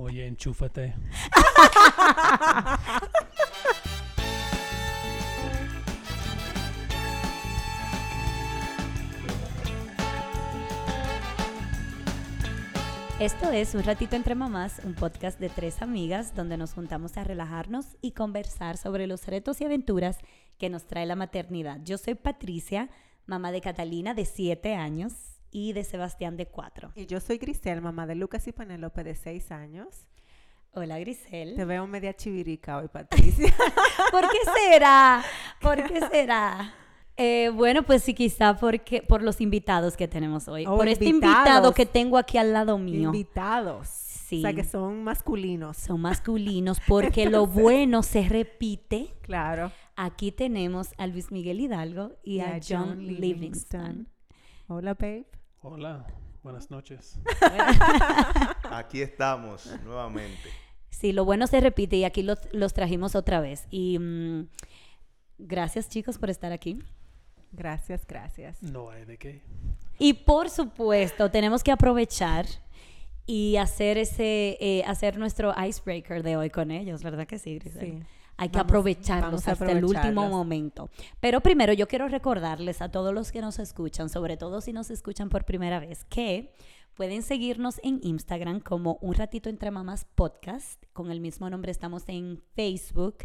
Oye, enchúfate. Esto es Un Ratito Entre Mamás, un podcast de tres amigas donde nos juntamos a relajarnos y conversar sobre los retos y aventuras que nos trae la maternidad. Yo soy Patricia, mamá de Catalina de 7 años y de Sebastián de 4. Y yo soy Grisel, mamá de Lucas y Penélope de 6 años. Hola Grisel. Te veo media chivirica hoy, Patricia. ¿Por qué será? ¿Por qué será? Eh, bueno, pues sí, quizá porque, por los invitados que tenemos hoy. Oh, por este invitado que tengo aquí al lado mío. Invitados. Sí. O sea, que son masculinos. Son masculinos porque lo bueno se repite. Claro. Aquí tenemos a Luis Miguel Hidalgo y, Y a, a John, John Livingston. Livingston. Hola, babe. Hola, buenas noches. Aquí estamos nuevamente. Sí, lo bueno se repite y aquí los, los trajimos otra vez. Y mm, gracias chicos por estar aquí. Gracias, gracias. No hay de qué. Y por supuesto, tenemos que aprovechar y hacer ese, eh, hacer nuestro icebreaker de hoy con ellos, ¿verdad que sí, Grisel? Sí. Hay que Vamos- aprovecharlos vamos hasta el último momento. Pero primero yo quiero recordarles a todos los que nos escuchan, sobre todo si nos escuchan por primera vez, que pueden seguirnos en Instagram como Un Ratito Entre Mamás Podcast. Con el mismo nombre estamos en Facebook.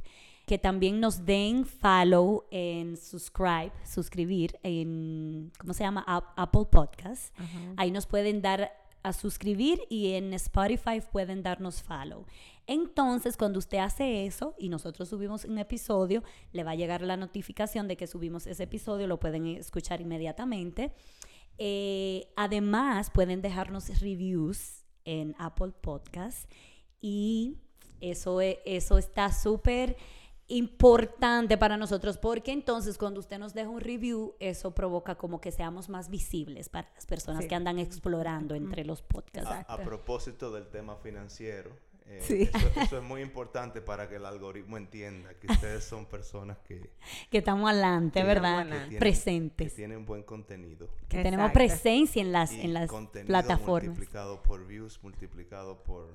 Que también nos den follow en subscribe, suscribir en, ¿cómo se llama? Ap- Apple Podcast. Ahí nos pueden dar a suscribir y en Spotify pueden darnos follow. Entonces, cuando usted hace eso y nosotros subimos un episodio, le va a llegar la notificación de que subimos ese episodio, lo pueden escuchar inmediatamente. Eh, además, pueden dejarnos reviews en Apple Podcast y eso, e- eso está súper importante para nosotros porque entonces cuando usted nos deja un review eso provoca como que seamos más visibles para las personas Sí. que andan explorando entre los podcasts. A, a propósito del tema financiero, eh, Sí. eso, eso es muy importante para que el algoritmo entienda que ustedes son personas que, Que estamos adelante, ¿verdad? estamos adelante. que Presentes. tienen buen contenido. Que tenemos presencia en las, Y en las contenido plataformas. multiplicado por views, multiplicado por...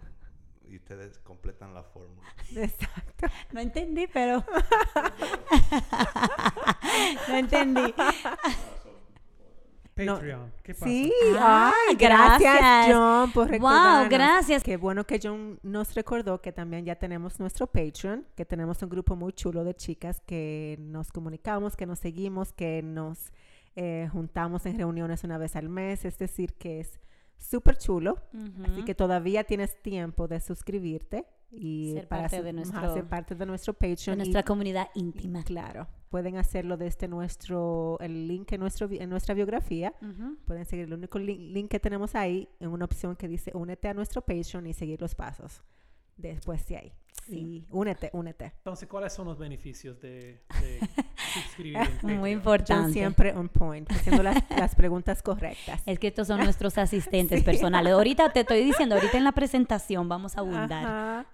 Y ustedes completan la fórmula. Exacto. No entendí, pero... no entendí. No, Patreon, ¿qué pasa? Sí, Ah, ay, gracias, gracias. John por Wow, recordarnos. gracias. Qué bueno que John nos recordó que también ya tenemos nuestro Patreon, que tenemos un grupo muy chulo de chicas que nos comunicamos, que nos seguimos, que nos eh, juntamos en reuniones una vez al mes, es decir, que es súper chulo. Así que todavía tienes tiempo de suscribirte y Ser para parte su- de nuestro- ser parte de nuestro De Patreon. y- nuestra comunidad íntima. Claro, pueden hacerlo desde nuestro, el link en, nuestro, en nuestra biografía. Pueden seguir el único link, link que tenemos ahí en una opción que dice únete a nuestro Patreon y seguir los pasos después de ahí. Sí. Y únete, únete. Entonces, ¿cuáles son los beneficios de, de suscribir? Muy importante. siempre on point, haciendo las, las preguntas correctas. Es que estos son nuestros asistentes Sí. personales. Ahorita te estoy diciendo, ahorita en la presentación vamos a abundar. Ajá.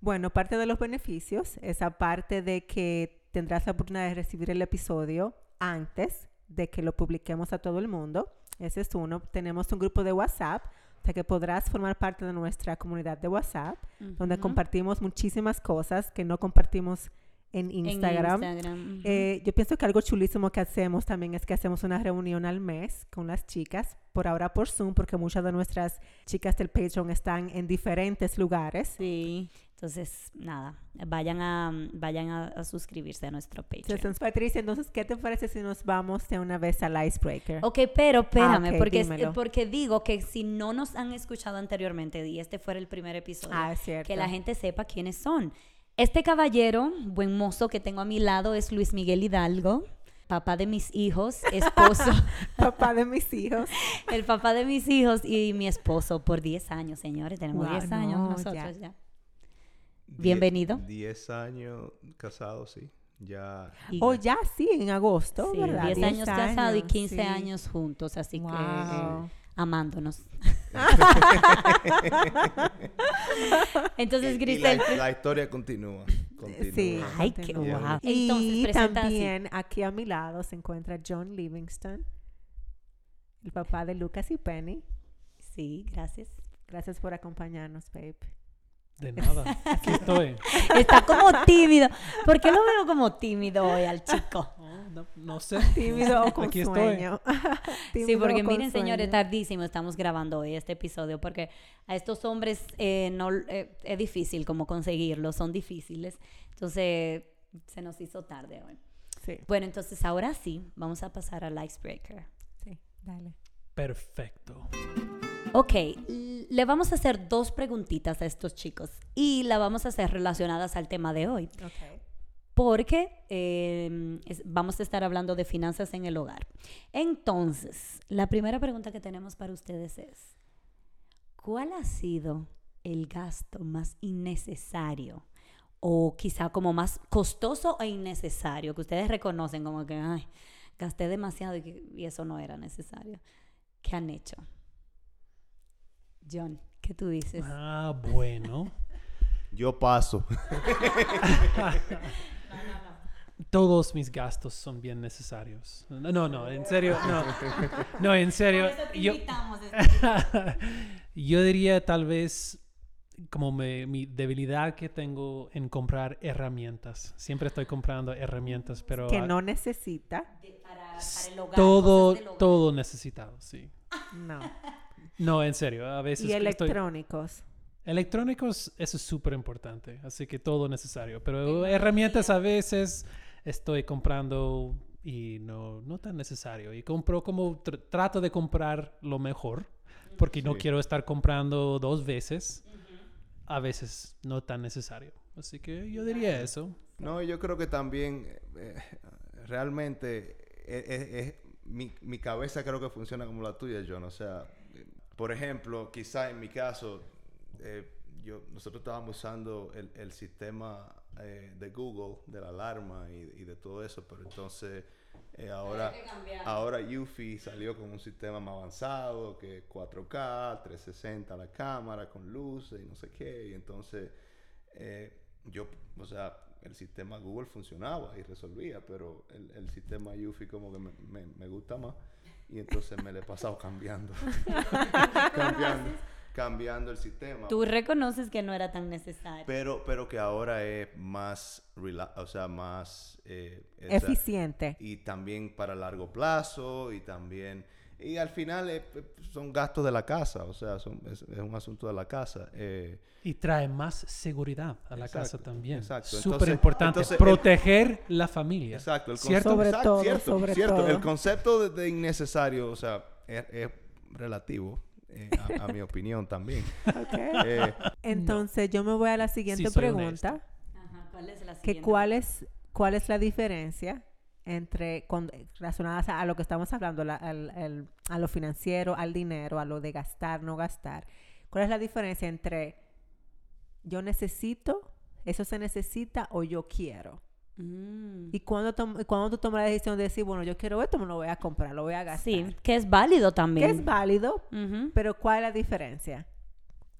Bueno, parte de los beneficios es aparte de que tendrás la oportunidad de recibir el episodio antes de que lo publiquemos a todo el mundo. Ese es uno. Tenemos un grupo de WhatsApp, o sea que podrás formar parte de nuestra comunidad de WhatsApp, donde compartimos muchísimas cosas que no compartimos en En Instagram. Instagram, ujú. Eh, yo pienso que algo chulísimo que hacemos también es que hacemos una reunión al mes con las chicas, por ahora por Zoom, porque muchas de nuestras chicas del Patreon están en diferentes lugares. Sí. Entonces, nada, vayan a vayan a, a suscribirse a nuestro Patreon. Entonces, Patricia, entonces, ¿qué te parece si nos vamos de una vez al icebreaker? Ok, pero espérame, Ah, ok, porque, dímelo. porque digo que si no nos han escuchado anteriormente y este fuera el primer episodio, Ah, es que la gente sepa quiénes son. Este caballero, buen mozo que tengo a mi lado, es Luis Miguel Hidalgo, papá de mis hijos, esposo, Papá de mis hijos. el papá de mis hijos y mi esposo por 10 años, señores. Tenemos Guau, 10 años no, nosotros ya. Bienvenido. 10 años casados, sí. Ya. Y- Oh, ya sí, en agosto, sí, ¿verdad? 10 años casados y 15 sí. años juntos, así que. Amándonos. Entonces, Grisel, la, la historia continúa. continúa. Sí. Ay, qué guau. Y Entonces, presenta así. también aquí a mi lado se encuentra John Livingston, el papá de Lucas y Penny. sí, gracias. Gracias por acompañarnos, babe. De nada. Aquí estoy. Está como tímido. ¿Por qué lo veo como tímido hoy al chico? Oh, no, no sé. Tímido o con Aquí estoy. sueño. Sí, Tímido porque miren, señores, sueño. tardísimo estamos grabando hoy este episodio porque a estos hombres eh, no eh, es difícil como conseguirlos, son difíciles. Entonces, se nos hizo tarde hoy. Sí, Bueno, entonces ahora sí, vamos a pasar al icebreaker. sí, dale. Perfecto. Ok, le vamos a hacer dos preguntitas a estos chicos y la vamos a hacer relacionadas al tema de hoy. Okay. porque eh, es- vamos a estar hablando de finanzas en el hogar. Entonces, la primera pregunta que tenemos para ustedes es, ¿cuál ha sido el gasto más innecesario o quizá como más costoso e innecesario que ustedes reconocen como que, ay, gasté demasiado y eso no era necesario? ¿Qué han hecho? John, ¿qué tú dices? Ah, bueno. Yo paso. Todos mis gastos son bien necesarios. No, no, no, en serio, no. No, en serio. Yo, yo diría tal vez como me- mi debilidad que tengo en comprar herramientas. Siempre estoy comprando herramientas, pero Que no necesita. Para, para el hogar, todo, cosas del hogar. todo necesitado, sí. No. No, en serio, a veces Y que estoy- electrónicos. Electrónicos, eso es súper importante, así que todo necesario. Pero herramientas a veces estoy comprando y no, no tan necesario. Y compro como tr- trato de comprar lo mejor, porque no quiero estar comprando dos veces. A veces no tan necesario. Así que yo diría eso. No, yo creo que también eh, realmente eh, eh, eh, mi, mi cabeza creo que funciona como la tuya, John. O sea, eh, por ejemplo, quizá en mi caso, eh, yo, nosotros estábamos usando el, el sistema eh, de Google, de la alarma y, y de todo eso, pero entonces eh, ahora, ahora Eufy salió con un sistema más avanzado, que es 4K, 360 la cámara, con luces y no sé qué, y entonces eh, yo, o sea, el sistema Google funcionaba y resolvía, pero el, el sistema Eufy como que me, me- me gusta más y entonces me le he pasado cambiando, cambiando, cambiando el sistema. Tú reconoces que no era tan necesario. Pero, pero que ahora es más, rela- o sea, más... eh, o sea, Eficiente. y también para largo plazo y también... Y al final eh, son gastos de la casa, o sea, son, es, es un asunto de la casa. eh, Y trae más seguridad a la casa Exacto, también. exacto. Súper importante. entonces el- proteger la familia. Exacto, el ¿Cierto? Sobre exacto, todo, cierto, sobre cierto. todo. El concepto de, de innecesario, o sea, es, es relativo, eh, a, a mi opinión también. Ok. Eh, Entonces, yo me voy a la siguiente soy pregunta. Ajá, ¿cuál es la que siguiente? cuál es, cuál es la diferencia entre con, relacionadas a, a lo que estamos hablando, la- al- al- a lo financiero, al dinero, a lo de gastar, no gastar. ¿Cuál es la diferencia entre yo necesito, eso se necesita o yo quiero? Mm. Y cuando, cuando tú tomas la decisión de decir, bueno, yo quiero esto, me lo voy a comprar, lo voy a gastar. Sí, que es válido Que también. es válido, pero ¿cuál es la diferencia?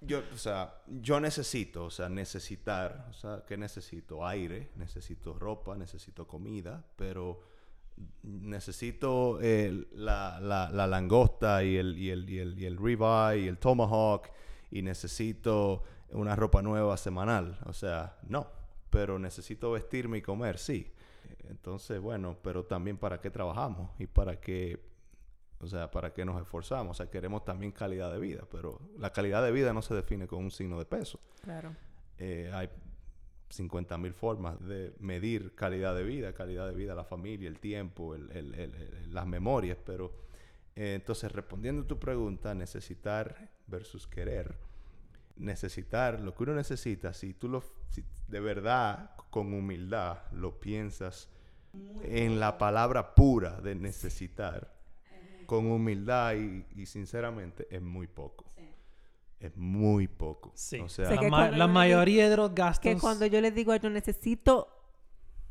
Yo, o sea, yo necesito, o sea, necesitar, o sea, ¿qué necesito? Aire, necesito ropa, necesito comida, pero necesito eh, la, la, la langosta y el, y, el, y, el, y el ribeye y el tomahawk y necesito una ropa nueva semanal. O sea, no, pero necesito vestirme y comer, sí. Entonces, bueno, pero también para qué trabajamos y para qué, o sea, para qué nos esforzamos. O sea, queremos también calidad de vida, pero la calidad de vida no se define con un signo de peso. Claro. Eh, hay 50 mil formas de medir calidad de vida, calidad de vida, la familia, el tiempo, el- el- las memorias, pero eh, entonces respondiendo a tu pregunta, necesitar versus querer, necesitar lo que uno necesita, si tú lo, si de verdad, con humildad, lo piensas en la palabra pura de necesitar, con humildad y, y sinceramente, es muy poco. Es muy poco. Sí. O sea, Sé la, que ma- la mayoría de los gastos. Que cuando yo les digo, yo necesito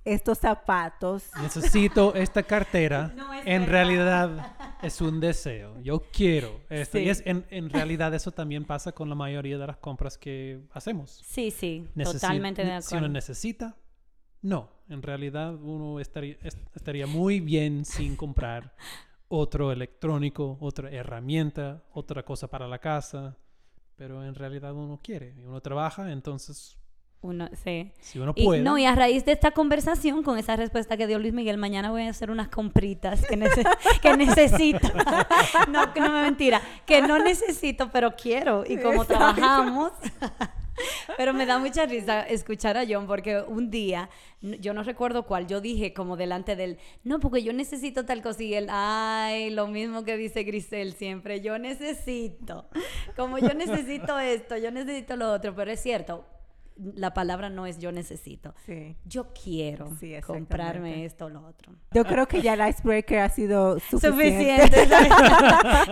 estos zapatos, Necesito esta cartera. No es en verdad. realidad es un deseo. Yo quiero esto. Y Sí. es, en, en realidad eso también pasa con la mayoría de las compras que hacemos. Sí, sí, Necesi- totalmente de Si uno acuerdo. necesita, no. En realidad uno estaría, est- estaría muy bien sin comprar otro electrónico, otra herramienta, otra cosa para la casa. pero en realidad uno quiere y uno trabaja, entonces Uno, sí. si uno Y, puede. no, y a raíz de esta conversación, con esa respuesta que dio Luis Miguel, mañana voy a hacer unas compritas que, nece- que necesito. no, que no me mentira. Que no necesito, pero quiero. Y como Exacto. trabajamos. Pero me da mucha risa escuchar a John porque un día, yo no recuerdo cuál, yo dije como delante del, no, porque yo necesito tal cosa. Y él, ay, lo mismo que dice Grisel siempre, yo necesito. Como yo necesito esto, yo necesito lo otro. Pero es cierto, la palabra no es yo necesito. Sí. Yo quiero Sí, comprarme esto o lo otro. Yo creo que ya el icebreaker ha sido suficiente. Suficiente.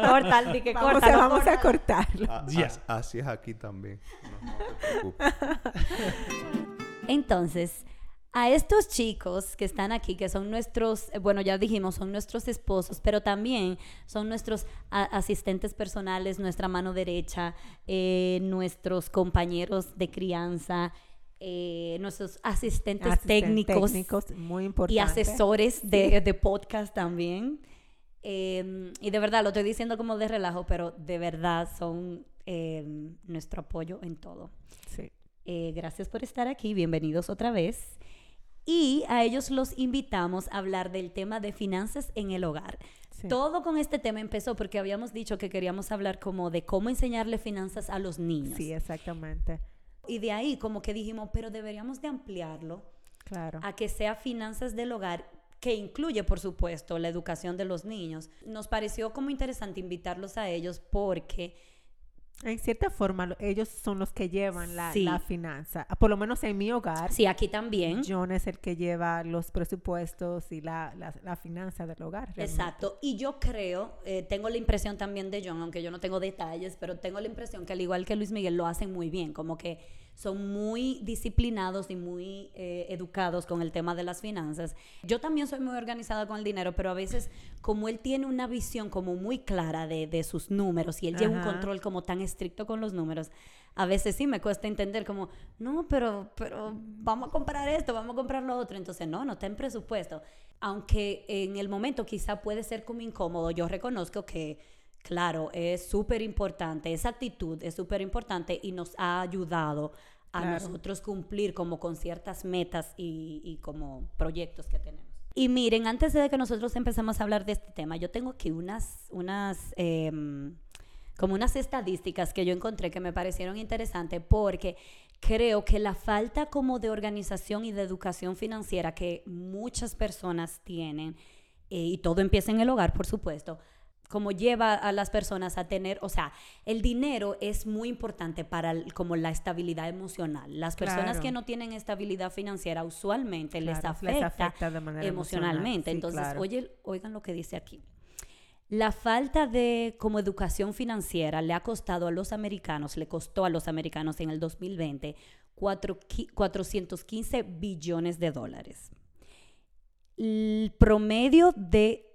Corta, di que Vamos, corta, a, vamos corta. a cortarlo. A- Ya. as- Así es aquí también. No, no te preocupes. Entonces, a estos chicos que están aquí, que son nuestros, eh, bueno, ya dijimos, son nuestros esposos, pero también son nuestros asistentes personales, nuestra mano derecha, eh, nuestros compañeros de crianza, eh, nuestros asistentes Asisten- técnicos, técnicos, muy importante. y asesores de, de podcast también. Eh, y de verdad, lo estoy diciendo como de relajo, pero de verdad son eh, nuestro apoyo en todo. Sí. Gracias por estar aquí, bienvenidos otra vez. Y a ellos los invitamos a hablar del tema de finanzas en el hogar. Sí. Todo con este tema empezó porque habíamos dicho que queríamos hablar como de cómo enseñarle finanzas a los niños. Sí, exactamente. Y de ahí como que dijimos, pero deberíamos de ampliarlo Claro. a que sea finanzas del hogar, que incluye, por supuesto, la educación de los niños. Nos pareció como interesante invitarlos a ellos porque En cierta forma, lo- ellos son los que llevan la, Sí. la finanza. Por lo menos en mi hogar, sí, aquí también. John es el que lleva los presupuestos y la, la, la finanza del hogar. realmente. Exacto. Y yo creo, eh, tengo la impresión también de John, aunque yo no tengo detalles, pero tengo la impresión que al igual que Luis Miguel lo hacen muy bien, como que son muy disciplinados y muy eh, educados con el tema de las finanzas. Yo también soy muy organizada con el dinero, pero a veces como él tiene una visión como muy clara de, de sus números y él lleva un Ajá. control como tan estricto con los números, a veces sí me cuesta entender como, no, pero, pero vamos a comprar esto, vamos a comprar lo otro. Entonces, no, no está en presupuesto. Aunque en el momento quizá puede ser como incómodo, yo reconozco que, claro, es súper importante, esa actitud es súper importante y nos ha ayudado a Claro. nosotros cumplir como con ciertas metas y, y como proyectos que tenemos. Y miren, antes de que nosotros empecemos a hablar de este tema, yo tengo aquí unas, unas, em, como unas estadísticas que yo encontré que me parecieron interesantes porque creo que la falta como de organización y de educación financiera que muchas personas tienen, eh, y todo empieza en el hogar, por supuesto, como lleva a las personas a tener, o sea, el dinero es muy importante para el- como la estabilidad emocional. Las personas Claro. que no tienen estabilidad financiera usualmente les, afecta afecta de manera emocional. emocionalmente. Sí, Entonces, claro. oye, oigan lo que dice aquí. La falta de como educación financiera le ha costado a los americanos, le costó a los americanos en el 2020 cuatro qui- 415 billones de dólares. El promedio de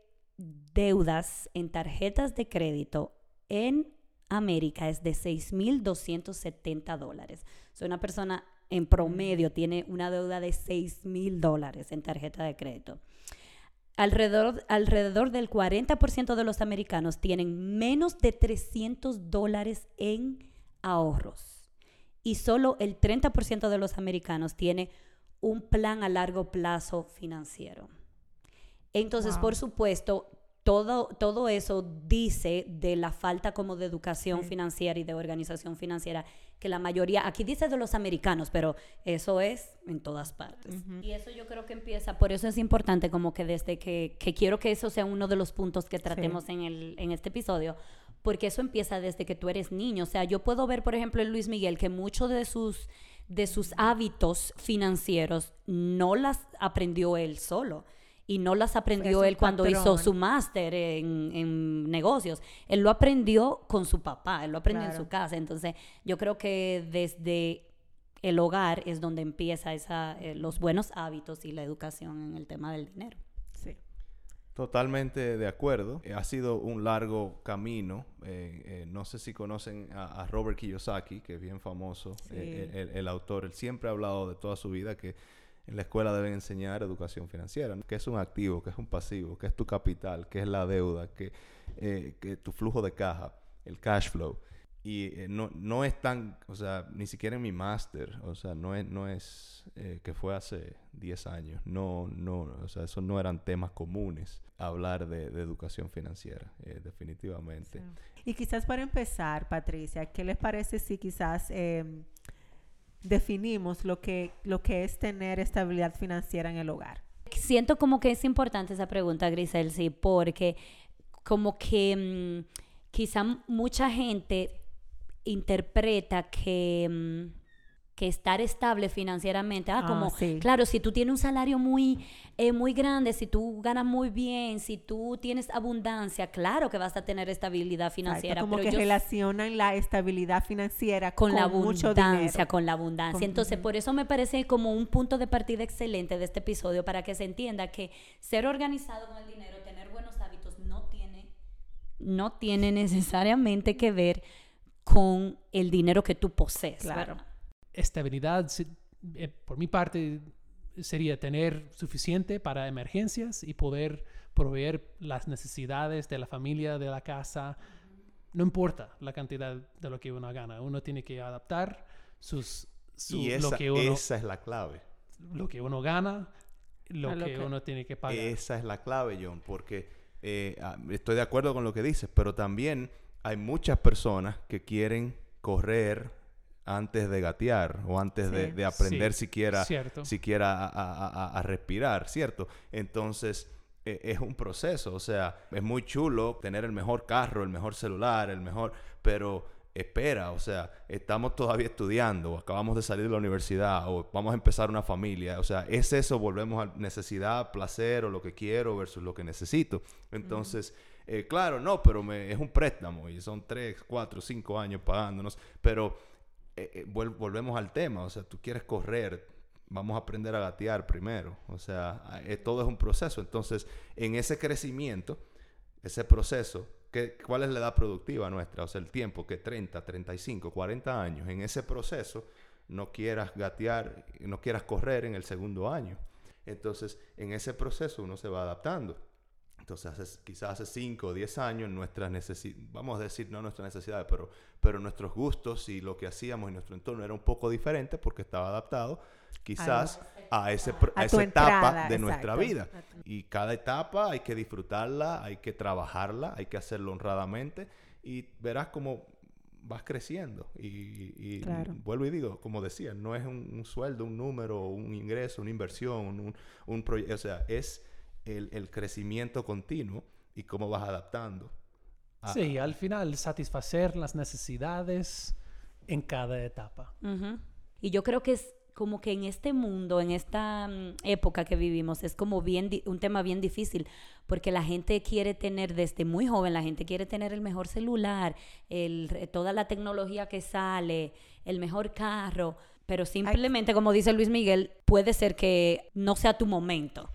deudas en tarjetas de crédito en América es de 6.270 dólares. O sea, una persona en promedio tiene una deuda de 6.000 dólares en tarjeta de crédito. Alrededor, alrededor del 40% de los americanos tienen menos de 300 dólares en ahorros. Y solo el 30% de los americanos tiene un plan a largo plazo financiero. Entonces, Wow. por supuesto, todo, todo eso dice de la falta como de educación Sí. financiera y de organización financiera que la mayoría, aquí dice de los americanos, pero eso es en todas partes. Y eso yo creo que empieza, por eso es importante como que desde que, que quiero que eso sea uno de los puntos que tratemos en, el, en este episodio, porque eso empieza desde que tú eres niño. O sea, yo puedo ver, por ejemplo, en Luis Miguel que muchos de sus, de sus hábitos financieros no las aprendió él solo. Y no las aprendió él cuando hizo patrón. su máster en, en negocios. Él lo aprendió con su papá, él lo aprendió en Claro. su casa. Entonces, yo creo que desde el hogar es donde empieza esa, eh, los buenos hábitos y la educación en el tema del dinero. Sí. Totalmente de acuerdo. Eh, ha sido un largo camino. Eh, eh, no sé si conocen a, a Robert Kiyosaki, que es bien famoso, Sí. eh, el, el autor. Él siempre ha hablado de toda su vida que en la escuela deben enseñar educación financiera, ¿no? que es un activo, que es un pasivo, que es tu capital, que es la deuda, que, eh, que tu flujo de caja, el cash flow. y eh, no, no es tan, o sea, ni siquiera en mi máster, o sea, no es, no es eh, que fue hace 10 años, no, no, o sea, esos no eran temas comunes, hablar de, educación financiera, eh, definitivamente. Y quizás para empezar, Patricia, ¿qué les parece si quizás em, definimos lo que, lo que es tener estabilidad financiera en el hogar? Siento como que es importante esa pregunta, Grisel, sí, porque como que mm, quizá mucha gente interpreta que, mm, que estar estable financieramente, ah, Ah, como, sí. claro, si tú tienes un salario muy, eh, muy grande, si tú ganas muy bien, si tú tienes abundancia, claro que vas a tener estabilidad Exacto, financiera, como pero que relacionan la estabilidad financiera con, la abundancia, con la abundancia. Con- Entonces, por eso me parece como un punto de partida excelente de este episodio para que se entienda que ser organizado con el dinero, tener buenos hábitos, no tiene, no tiene necesariamente que ver con el dinero que tú posees. Claro. ¿verdad? Estabilidad, eh, por mi parte, sería tener suficiente para emergencias y poder proveer las necesidades de la familia, de la casa. No importa la cantidad de lo que uno gana, uno tiene que adaptar sus, su- y lo, esa, que uno, esa es la clave. lo que uno gana, lo que, lo que- uno tiene que pagar. Esa es la clave, John, porque eh, ah, estoy de acuerdo con lo que dices, pero también hay muchas personas que quieren correr antes de gatear o antes de, Sí. de aprender Sí, siquiera, cierto. siquiera a, a- a- a respirar, ¿cierto? Entonces eh, es un proceso, o sea, es muy chulo tener el mejor carro, el mejor celular, el mejor, pero espera, o sea, estamos todavía estudiando, o acabamos de salir de la universidad, o vamos a empezar una familia, o sea, es eso, volvemos a necesidad, placer, o lo que quiero versus lo que necesito. Entonces, eh, claro, no, pero me- es un préstamo, y son tres, cuatro, cinco años pagándonos, pero eh, eh, volvemos al tema, o sea, tú quieres correr, vamos a aprender a gatear primero, o sea, eh, todo es un proceso, entonces, en ese crecimiento, ese proceso, ¿qué, ¿cuál es la edad productiva nuestra? O sea, el tiempo, que 30, 35, 40 años, en ese proceso, no quieras gatear, no quieras correr en el segundo año. Entonces, en ese proceso uno se va adaptando. Entonces, quizás hace 5 o 10 años nuestras necesidades, vamos a decir no nuestras necesidades, pero, pero nuestros gustos y lo que hacíamos en nuestro entorno era un poco diferente porque estaba adaptado quizás a, ese, a esa etapa de nuestra vida. Y cada etapa hay que disfrutarla, hay que trabajarla, hay que hacerlo honradamente y verás cómo vas creciendo. Y, y Claro. vuelvo y digo, como decía, no es un, un sueldo, un número, un ingreso, una inversión, un, un proyecto, o sea, es el, el crecimiento continuo y cómo vas adaptando. A- Sí, al final satisfacer las necesidades en cada etapa. Y yo creo que es como que en este mundo, en esta mm, época que vivimos, es como bien un tema bien difícil, porque la gente quiere tener desde muy joven, la gente quiere tener el mejor celular, el, toda la tecnología que sale, el mejor carro, pero simplemente, como dice Luis Miguel, puede ser que no sea tu momento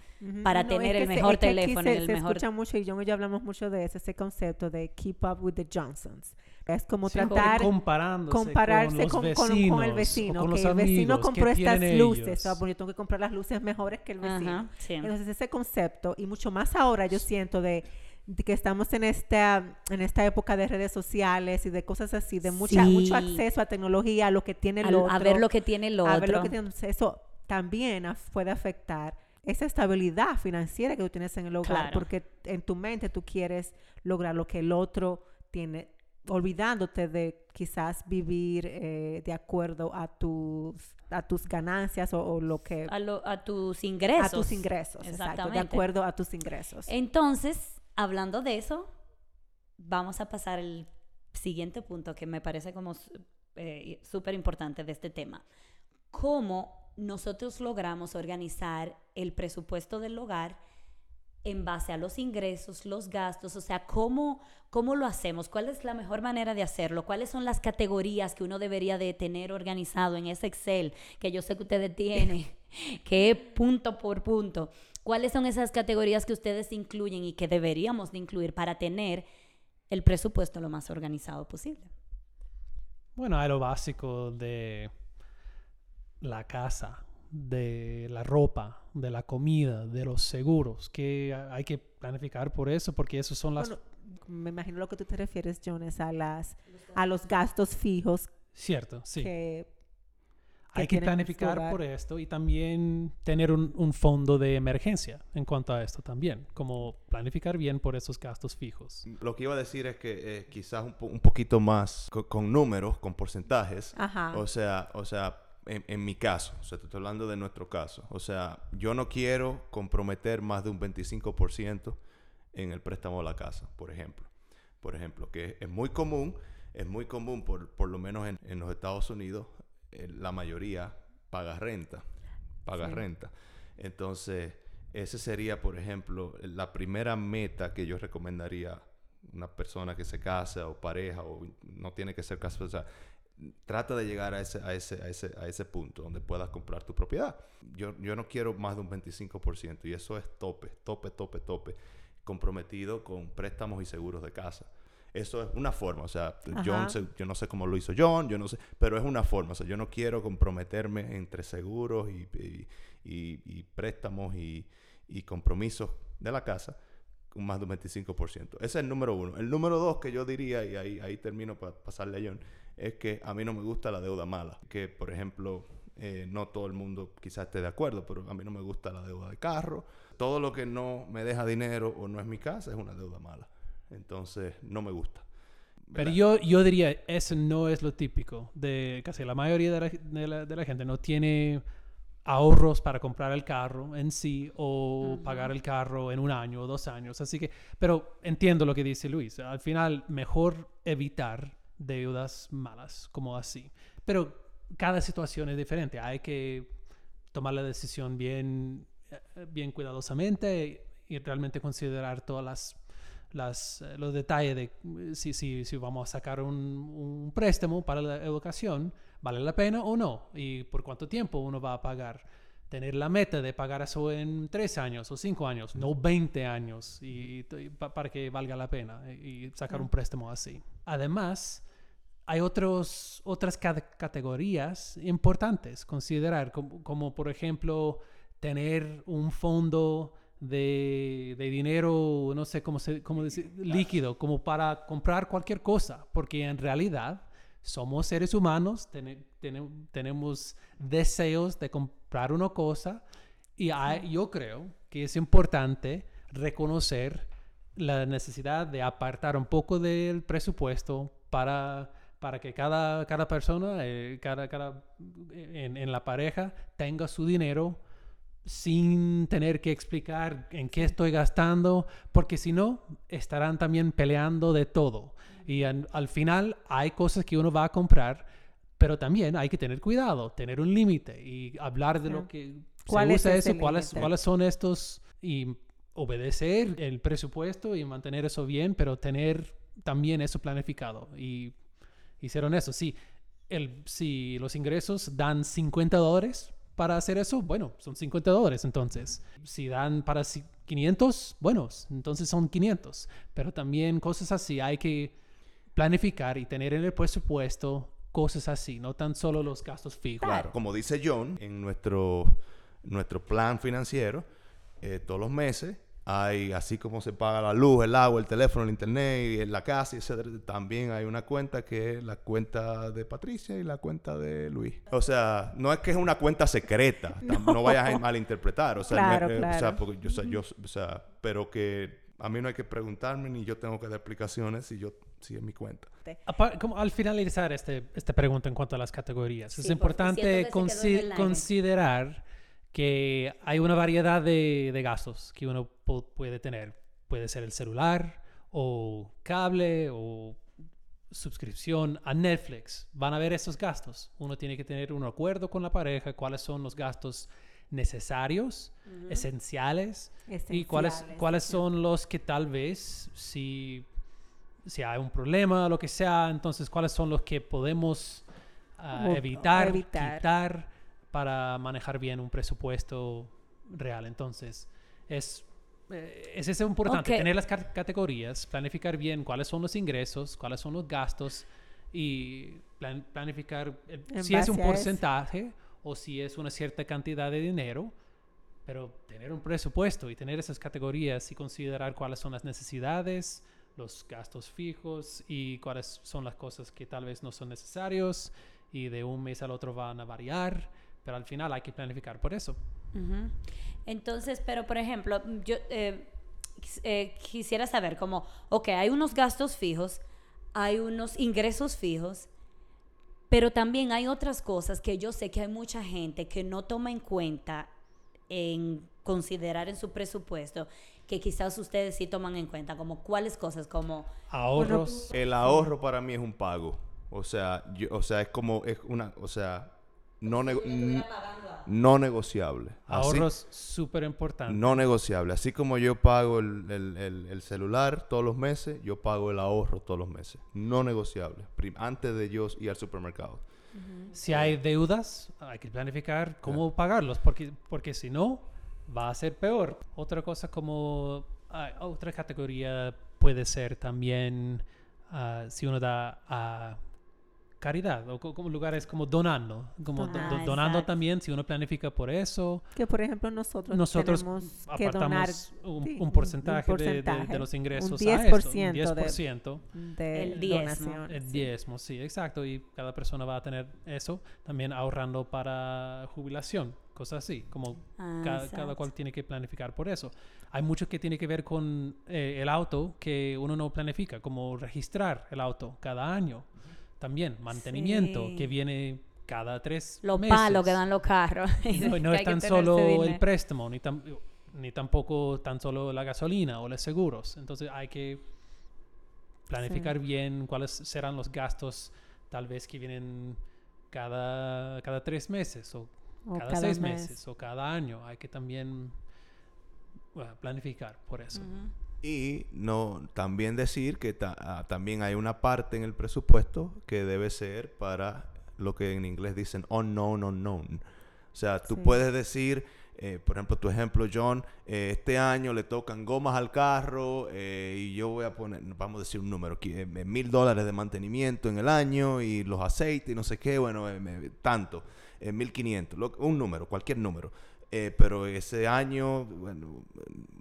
Para No, tener es el que se- mejor es que teléfono se, y el se mejor... escucha mucho y yo y yo hablamos mucho de eso, ese concepto de keep up with the Johnsons. Es como Siempre tratar comparándose compararse con, con, los con- con vecinos, el o vecino, con que el vecino compró estas luces, ellos. ah, bueno, yo tengo que comprar las luces mejores que el vecino. Ajá, sí. Entonces ese concepto, y mucho más ahora yo siento de, de que estamos en esta, en esta época de redes sociales y de cosas así, de mucha, Sí. mucho acceso a tecnología, a lo que tiene el Al- otro. a ver lo que tiene el otro. a ver lo que tiene. Eso también puede afectar esa estabilidad financiera que tú tienes en el hogar, Claro. porque en tu mente tú quieres lograr lo que el otro tiene, olvidándote de quizás vivir eh, de acuerdo a tus, a tus ganancias o, o lo que... a, lo- a tus ingresos. A tus ingresos, exacto, de acuerdo a tus ingresos. Entonces, hablando de eso, vamos a pasar al siguiente punto que me parece como eh, súper importante de este tema. ¿Cómo nosotros logramos organizar el presupuesto del hogar en base a los ingresos, los gastos? O sea, ¿cómo, cómo lo hacemos? ¿Cuál es la mejor manera de hacerlo? ¿Cuáles son las categorías que uno debería de tener organizado en ese Excel que yo sé que ustedes tienen, que punto por punto? ¿Cuáles son esas categorías que ustedes incluyen y que deberíamos de incluir para tener el presupuesto lo más organizado posible? Bueno, hay lo básico de la casa, de la ropa, de la comida, de los seguros, que hay que planificar por eso, porque esas son las Bueno, me imagino lo que tú te refieres, John, es a, las, a los gastos fijos Cierto, sí. que... Hay que planificar por esto y también tener un, un fondo de emergencia en cuanto a esto también, como planificar bien por esos gastos fijos. Lo que iba a decir es que eh, quizás un, po- un poquito más co- con, números, con porcentajes. Ajá. O sea, o sea, en, en mi caso, o sea, te estoy hablando de nuestro caso. O sea, yo no quiero comprometer más de un 25% en el préstamo de la casa, por ejemplo. Por ejemplo, que es muy común, es muy común, por, por lo menos en, en los Estados Unidos, eh, la mayoría paga renta, paga Sí. renta. Entonces, ese sería, por ejemplo, la primera meta que yo recomendaría a una persona que se casa o pareja o no tiene que ser caso, o sea, trata de llegar a ese, a ese, a ese, a ese punto donde puedas comprar tu propiedad. Yo, yo no quiero más de un 25% y eso es tope, tope, tope, tope, comprometido con préstamos y seguros de casa. Eso es una forma, o sea, John, se- yo no sé cómo lo hizo John, yo no sé, pero es una forma, o sea, yo no quiero comprometerme entre seguros y, y- y- y préstamos y, y compromisos de la casa con más de un 25%. Ese es el número uno. El número dos que yo diría, y ahí, ahí termino para pasarle a John, es que a mí no me gusta la deuda mala. Que, por ejemplo, eh, no todo el mundo quizás esté de acuerdo, pero a mí no me gusta la deuda de carro. Todo lo que no me deja dinero o no es mi casa es una deuda mala. Entonces, no me gusta. Pero yo, yo diría, eso no es lo típico de casi la mayoría de la, de la- de la gente. No tiene ahorros para comprar el carro en sí o pagar el carro en un año o dos años. Así que, pero entiendo lo que dice Luis. Al final, mejor evitar deudas malas como así. Pero cada situación es diferente. Hay que tomar la decisión bien, eh, bien cuidadosamente y realmente considerar todas las las, eh, los detalles de eh, si, si, si vamos a sacar un, un préstamo para la educación, ¿vale la pena o no? Y por cuánto tiempo uno va a pagar. Tener la meta de pagar eso en tres años o cinco años, no 20 años, y, y pa- para que valga la pena y sacar un préstamo así. Además, hay otros, otras ca- categorías importantes considerar, como, como por ejemplo tener un fondo de, de dinero, no sé cómo, se, cómo decir, líquido, como para comprar cualquier cosa, porque en realidad somos seres humanos, tene- tene- tenemos deseos de comprar una cosa y hay- yo creo que es importante reconocer la necesidad de apartar un poco del presupuesto para, para que cada, cada persona, eh, cada, cada, en, en la pareja, tenga su dinero sin tener que explicar en qué estoy gastando, porque si no, estarán también peleando de todo. Y al final hay cosas que uno va a comprar, pero también hay que tener cuidado, tener un límite y hablar de lo que ¿Cuál se es usa ese eso, cuáles, cuáles son estos y obedecer el presupuesto y mantener eso bien, pero tener también eso planificado. Y, ser honesto. Si, el, si los ingresos dan 50 dólares para hacer eso, bueno, son 50 dólares entonces. Si dan para ci- 500, bueno, entonces son 500. Pero también cosas así hay que planificar y tener en el presupuesto cosas así, no tan solo los gastos fijos. Claro, como dice John, en nuestro, nuestro plan financiero, eh, todos los meses hay, así como se paga la luz, el agua, el teléfono, el internet, y la casa, etcétera, también hay una cuenta que es la cuenta de Patricia y la cuenta de Luis. O sea, no es que es una cuenta secreta, tam- no, vayas a malinterpretar, o sea, no es- Claro, o sea, claro. porque yo, o sea, yo, o sea, pero que a mí no hay que preguntarme ni yo tengo que dar explicaciones si yo si es mi cuenta. Como al finalizar este, esta pregunta en cuanto a las categorías, es Sí, siento importante consi- considerar que hay una variedad de, de gastos que uno pu- puede tener. Puede ser el celular o cable o suscripción a Netflix. Van a ver esos gastos. Uno tiene que tener un acuerdo con la pareja, cuáles son los gastos necesarios, esenciales, y cuáles, cuáles son los que tal vez, si, si hay un problema, lo que sea, entonces cuáles son los que podemos ah, evitar. quitar para manejar bien un presupuesto real. Entonces, es, eh, es eso importante, Ok. tener las ca- categorías, planificar bien cuáles son los ingresos, cuáles son los gastos y plan- planificar el- En si es un porcentaje o si es una cierta cantidad de dinero, pero tener un presupuesto y tener esas categorías y considerar cuáles son las necesidades, los gastos fijos y cuáles son las cosas que tal vez no son necesarios y de un mes al otro van a variar, pero al final hay que planificar por eso. Entonces, pero por ejemplo, yo eh, eh, quisiera saber como, ok, hay unos gastos fijos, hay unos ingresos fijos, pero también hay otras cosas que yo sé que hay mucha gente que no toma en cuenta en considerar en su presupuesto, que quizás ustedes sí toman en cuenta, como cuáles cosas, como Ahorros. El ahorro para mí es un pago. O sea, yo, o sea, es como, es una, o sea, no, nego- no negociable. Ahorros súper importante. no negociable. Así como yo pago el, el- el- el celular todos los meses, yo pago el ahorro todos los meses. No negociable. Prim- antes de yo ir al supermercado. Si hay deudas, hay que planificar cómo pagarlos, porque, porque si no, va a ser peor. Otra cosa como, ah, otra categoría puede ser también ah, si uno da a caridad o co- como lugares como donando, como Ah, do- donando exacto. también, si uno planifica por eso, Que por ejemplo nosotros, nosotros tenemos que donar apartamos un, sí, un porcentaje, de- de- de, porcentaje, los un ingresos 10% a eso, un de- 10%. de El diezmo. El sí. diezmo, sí, exacto. Y cada persona va a tener eso, también ahorrando para jubilación, cosas así, como Ah, ca- cada, exacto. cual tiene que planificar por eso. Hay mucho que tiene que ver con eh, el auto que uno no planifica, como registrar el auto cada año. También mantenimiento Sí. que viene cada tres los meses. palos que dan los carros. No, es tan solo el préstamo, ni, tam- ni tampoco tan solo la gasolina o los seguros. Entonces hay que planificar bien cuáles serán los gastos tal vez que vienen cada, cada tres meses o, O cada, cada seis mes. meses o cada año. Hay que también bueno, planificar por eso. Y no también decir que ta- ah, también hay una parte en el presupuesto que debe ser para lo que en inglés dicen unknown unknown. O sea, tú Sí. puedes decir, eh, por ejemplo, tu ejemplo, John, eh, este año le tocan gomas al carro eh, y yo voy a poner, vamos a decir un número, eh, mil dólares de mantenimiento en el año y los aceites y no sé qué, bueno, tanto, mil quinientos, un número, cualquier número. Eh, pero ese año, bueno,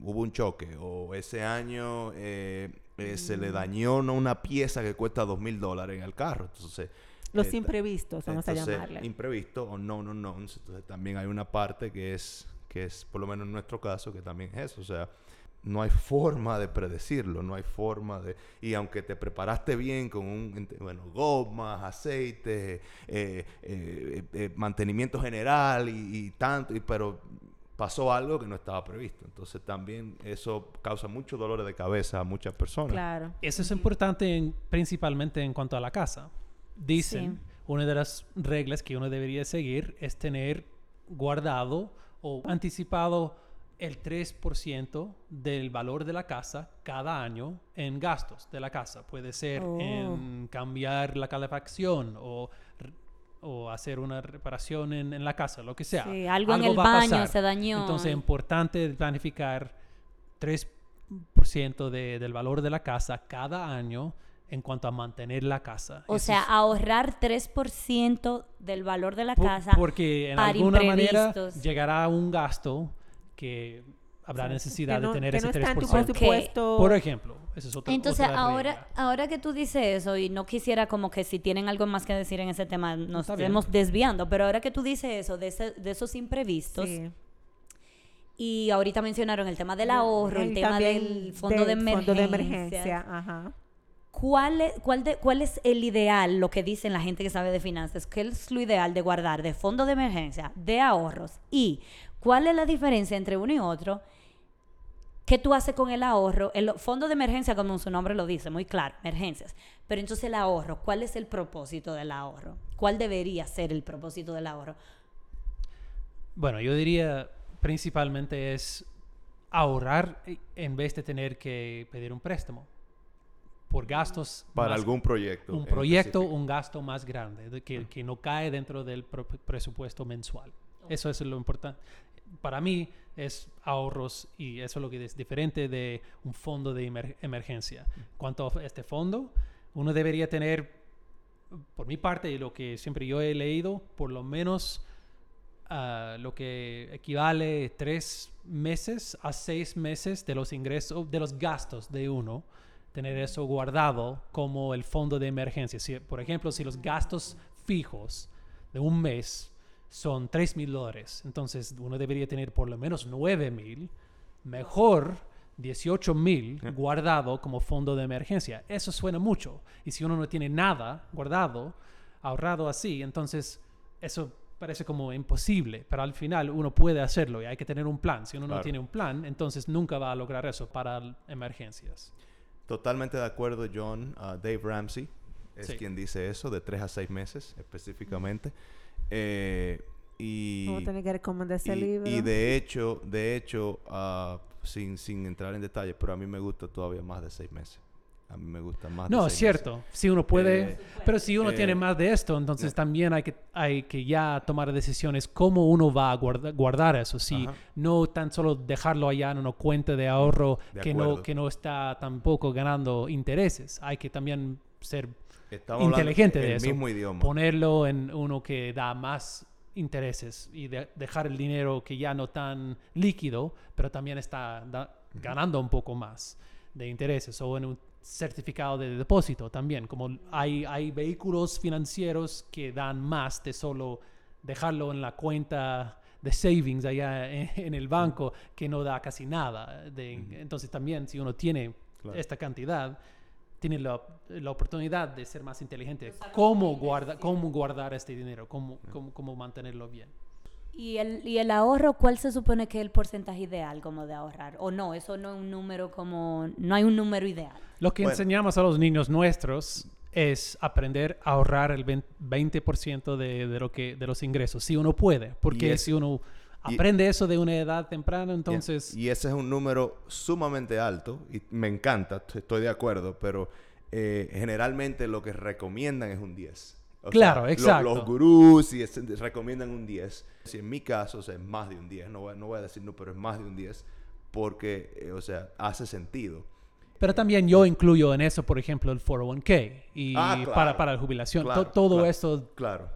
hubo un choque o ese año eh, eh, se Mm. le dañó ¿no? una pieza que cuesta dos mil dólares en el carro. Entonces, Los imprevistos, vamos a llamarle. Imprevisto o no, no, no. Entonces también hay una parte que es, que es, por lo menos en nuestro caso, que también es eso. O sea, no hay forma de predecirlo, no hay forma de... Y aunque te preparaste bien con un, bueno, gomas, aceite, eh, eh, eh, mantenimiento general y, y tanto, y- pero pasó algo que no estaba previsto. Entonces también eso causa mucho dolor de cabeza a muchas personas. Claro. Eso es importante en- principalmente en cuanto a la casa. Dicen, Sí. una de las reglas que uno debería seguir es tener guardado o anticipado el 3% del valor de la casa cada año en gastos de la casa. Puede ser Oh. en cambiar la calefacción o, o hacer una reparación en, en la casa, lo que sea. Sí, algo en el baño se dañó. Entonces es importante planificar 3% de, del valor de la casa cada año en cuanto a mantener la casa. O Eso sea, es- ahorrar 3% del valor de la casa. porque en para alguna manera llegará un gasto que habrá necesidad Que no- de tener que ese no está en tu 3%. presupuesto. Por ejemplo, eso es otra Entonces, otra ahora, regla. ahora que tú dices eso, y no quisiera como que si tienen algo más que decir en ese tema, nos Está bien. estemos desviando, pero ahora que tú dices eso, de, ese- de esos imprevistos, Sí. y ahorita mencionaron el tema del ahorro, el tema del fondo de del emergencia. fondo de emergencia, ajá. ¿Cuál es, cuál, de- ¿Cuál es el ideal, lo que dicen la gente que sabe de finanzas? ¿Qué es lo ideal de guardar de fondo de emergencia, de ahorros? ¿Y cuál es la diferencia entre uno y otro? ¿Qué tú haces con el ahorro? El fondo de emergencia, como su nombre lo dice, muy claro, emergencias. Pero entonces el ahorro, ¿cuál es el propósito del ahorro? ¿Cuál debería ser el propósito del ahorro? Bueno, yo diría principalmente es ahorrar en vez de tener que pedir un préstamo por gastos Para más- algún proyecto. un proyecto, específico. un gasto más grande, de que, que no cae dentro del pro- presupuesto mensual. Eso es lo importante. Para mí es ahorros y eso es lo que es diferente de un fondo de emer- emergencia. Cuanto a este fondo, uno debería tener, por mi parte, y lo que siempre yo he leído, por lo menos ah, lo que equivale tres meses a seis meses de los ingresos, de los gastos de uno tener eso guardado como el fondo de emergencia. Si, por ejemplo, si los gastos fijos de un mes son 3 mil dólares, entonces uno debería tener por lo menos 9 mil, mejor 18 mil guardado como fondo de emergencia. Eso suena mucho. Y si uno no tiene nada guardado, ahorrado así, entonces eso parece como imposible, pero al final uno puede hacerlo y hay que tener un plan. Si uno no tiene un plan, entonces nunca va a lograr eso para emergencias. Totalmente de acuerdo, John. Ah, Dave Ramsey es Sí. quien dice eso, de tres a seis meses específicamente. Eh, y, Vamos a tener que recomendar ese y, libro. y de hecho, de hecho, ah, sin, sin entrar en detalles, pero a mí me gusta todavía más de seis meses. A mí me gusta más No, es seis meses. cierto. Si uno puede, Eh, pero si uno eh, tiene más de esto, entonces también hay que, hay que ya tomar decisiones cómo uno va a guarda- guardar eso. Si Ajá. no tan solo dejarlo allá en una cuenta de ahorro De que no, que no está tampoco ganando intereses. Hay que también ser Estamos inteligente de el eso. mismo idioma. ponerlo en uno que da más intereses y de- dejar el dinero que ya no tan líquido, pero también está ganando un poco más de intereses o en un certificado de depósito también, como hay, hay vehículos financieros que dan más de solo dejarlo en la cuenta de savings allá en, en el banco que no da casi nada. De, Entonces también si uno tiene Claro. esta cantidad, tiene la, la oportunidad de ser más inteligente. ¿Cómo, guarda, cómo guardar este dinero? ¿Cómo, cómo, cómo mantenerlo bien? ¿Y el, ¿Y el ahorro cuál se supone que es el porcentaje ideal como de ahorrar? ¿O no? Eso no es un número como... No hay un número ideal. Lo que Bueno. enseñamos a los niños nuestros es aprender a ahorrar el 20%, 20% de, de, lo que, de los ingresos, si uno puede. Porque es- si uno y- aprende eso de una edad temprana, entonces... Y ese es un número sumamente alto y me encanta, estoy de acuerdo, pero eh, generalmente lo que recomiendan es un 10. O Claro, lo- exacto. Los gurús y recomiendan un 10. Si en mi caso, o sea, es más de un 10, no voy, no voy a decir no, pero es más de un 10 porque, eh, o sea, hace sentido. Pero también yo incluyo en eso, por ejemplo, el 401k y Ah, claro. para, para la jubilación. Claro, todo claro. esto Claro.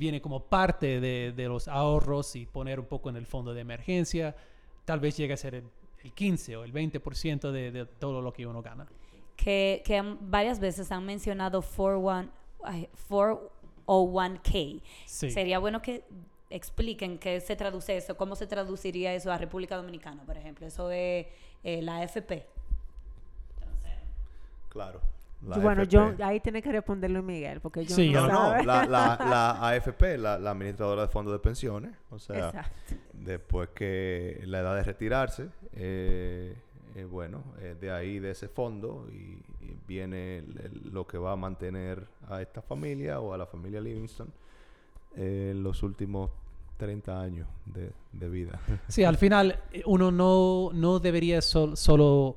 Viene como parte de, de los ahorros y poner un poco en el fondo de emergencia. Tal vez llegue a ser el, el 15 o el 20% de, de todo lo que uno gana. Que, varias veces han mencionado 41 ay, 401k. Sí. Sería bueno que expliquen qué se traduce eso, cómo se traduciría eso a República Dominicana, por ejemplo. Eso es eh, la AFP. Claro. La bueno, yo ahí tiene que responderlo Miguel, porque yo Sí, no, yo No, no, la, la, la AFP, la, la administradora de fondos de pensiones, o sea, Exacto. después que la edad de retirarse, eh, eh, bueno, eh, de ahí, de ese fondo, y, y viene el- el- lo que va a mantener a esta familia o a la familia Livingston eh, los últimos 30 años de, de vida. Sí, al final uno no, no debería sol- solo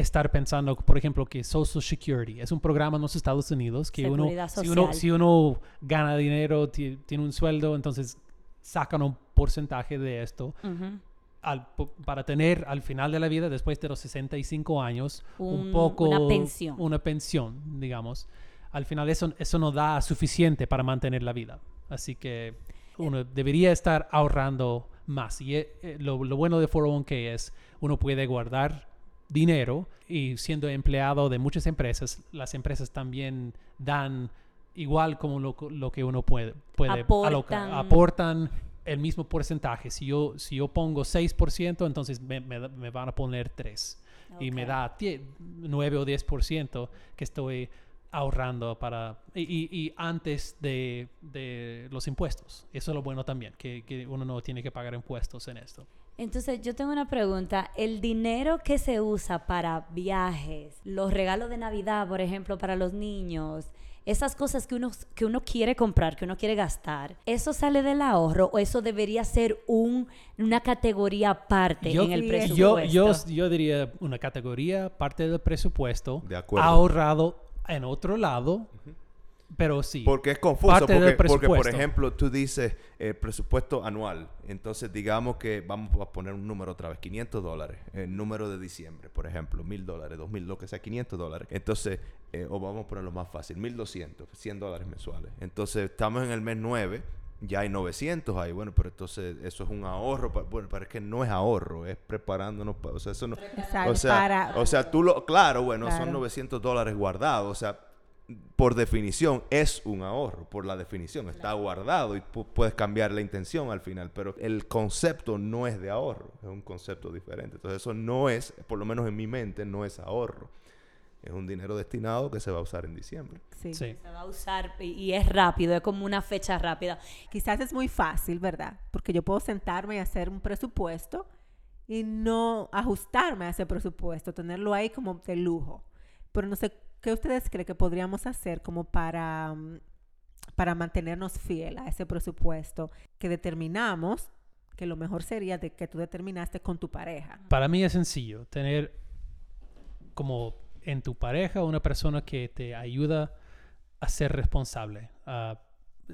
estar pensando, por ejemplo, que Social Security es un programa en los Estados Unidos que uno si, uno, si uno gana dinero, ti- tiene un sueldo, entonces sacan un porcentaje de esto Ujú. al- po- para tener al final de la vida, después de los 65 años, un, Un- poco... una pensión. Una pensión, digamos. Al final eso, eso no da suficiente para mantener la vida. Así que uno debería estar ahorrando más. Y eh, eh, lo, lo bueno de 401k es uno puede guardar dinero y siendo empleado de muchas empresas, las empresas también dan igual como lo, lo que uno puede, puede alocar. Aportan. Aportan el mismo porcentaje. Si yo, si yo pongo 6%, entonces me, me me van a poner 3. Y me da tie- 9 o 10% que estoy ahorrando para... Y, y- y antes de, de los impuestos. Eso es lo bueno también, que, que uno no tiene que pagar impuestos en esto. Entonces, yo tengo una pregunta. El dinero que se usa para viajes, los regalos de Navidad, por ejemplo, para los niños, esas cosas que uno, que uno quiere comprar, que uno quiere gastar, ¿eso sale del ahorro o eso debería ser un, una categoría aparte Yo- en el presupuesto? Yo, yo, yo diría una categoría, parte del presupuesto, De acuerdo. ahorrado en otro lado, pero sí. Porque es confuso, Parte del porque, porque, por ejemplo tú dices eh, presupuesto anual, entonces digamos que vamos a poner un número otra vez, 500 dólares, el número de diciembre, por ejemplo, 1000 dólares, 2000, lo que sea, 500 dólares. Entonces, eh, o vamos a ponerlo más fácil, 1200, 100 dólares mensuales. Entonces estamos en el mes 9 ya hay 900 ahí. Bueno, pero entonces eso es un ahorro. pa- Bueno, pero es que no es ahorro, es preparándonos. pa- o sea, eso no. Exacto, O sea, para- o sea, tú lo. Claro, bueno, Claro. son 900 dólares guardados. O sea, por definición es un ahorro. Por la definición, está guardado y pu- puedes cambiar la intención al final. Pero el concepto no es de ahorro, es un concepto diferente. Entonces, eso no es, por lo menos en mi mente, no es ahorro. Es un dinero destinado que se va a usar en diciembre. Sí. Sí. Se va a usar y, y es rápido, es como una fecha rápida. Quizás es muy fácil, ¿verdad? Porque yo puedo sentarme y hacer un presupuesto y no ajustarme a ese presupuesto, tenerlo ahí como de lujo. Pero no sé, ¿qué ustedes creen que podríamos hacer como para, mm, para mantenernos fiel a ese presupuesto que determinamos que lo mejor sería de que tú determinaste con tu pareja? Para mí es sencillo tener como en tu pareja una persona que te ayuda a ser responsable, a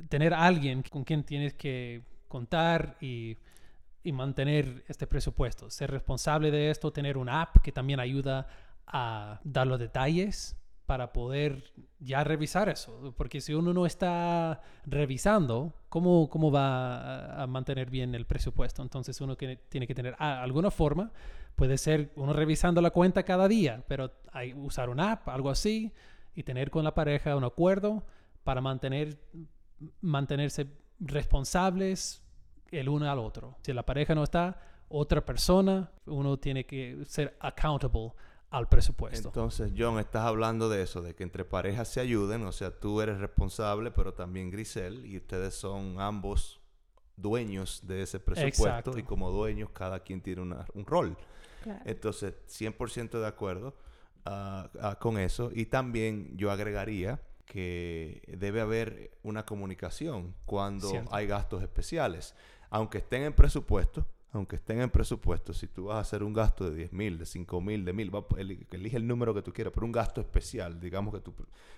tener alguien con quien tienes que contar y, y mantener este presupuesto, ser responsable de esto, tener una app que también ayuda a dar los detalles para poder ya revisar eso, porque si uno no está revisando, ¿cómo, cómo va a, mantener bien el presupuesto? Entonces uno tiene que tener alguna forma, puede ser uno revisando la cuenta cada día, pero usar una app, algo así, y tener con la pareja un acuerdo para mantener, mantenerse responsables el uno al otro. Si la pareja no está, otra persona, uno tiene que ser accountable al presupuesto. Entonces, John, estás hablando de eso, de que entre parejas se ayuden, o sea, tú eres responsable, pero también Grisel, y ustedes son ambos dueños de ese presupuesto, Exacto. y como dueños cada quien tiene una- un rol. Claro. Entonces, 100% de acuerdo ah, ah, con eso. Y también yo agregaría que debe haber una comunicación cuando Cierto. hay gastos especiales. Aunque estén en presupuesto, aunque estén en presupuesto, si tú vas a hacer un gasto de 10 mil, de 5 mil, de mil, elige el número que tú quieras, pero un gasto especial, digamos que tú,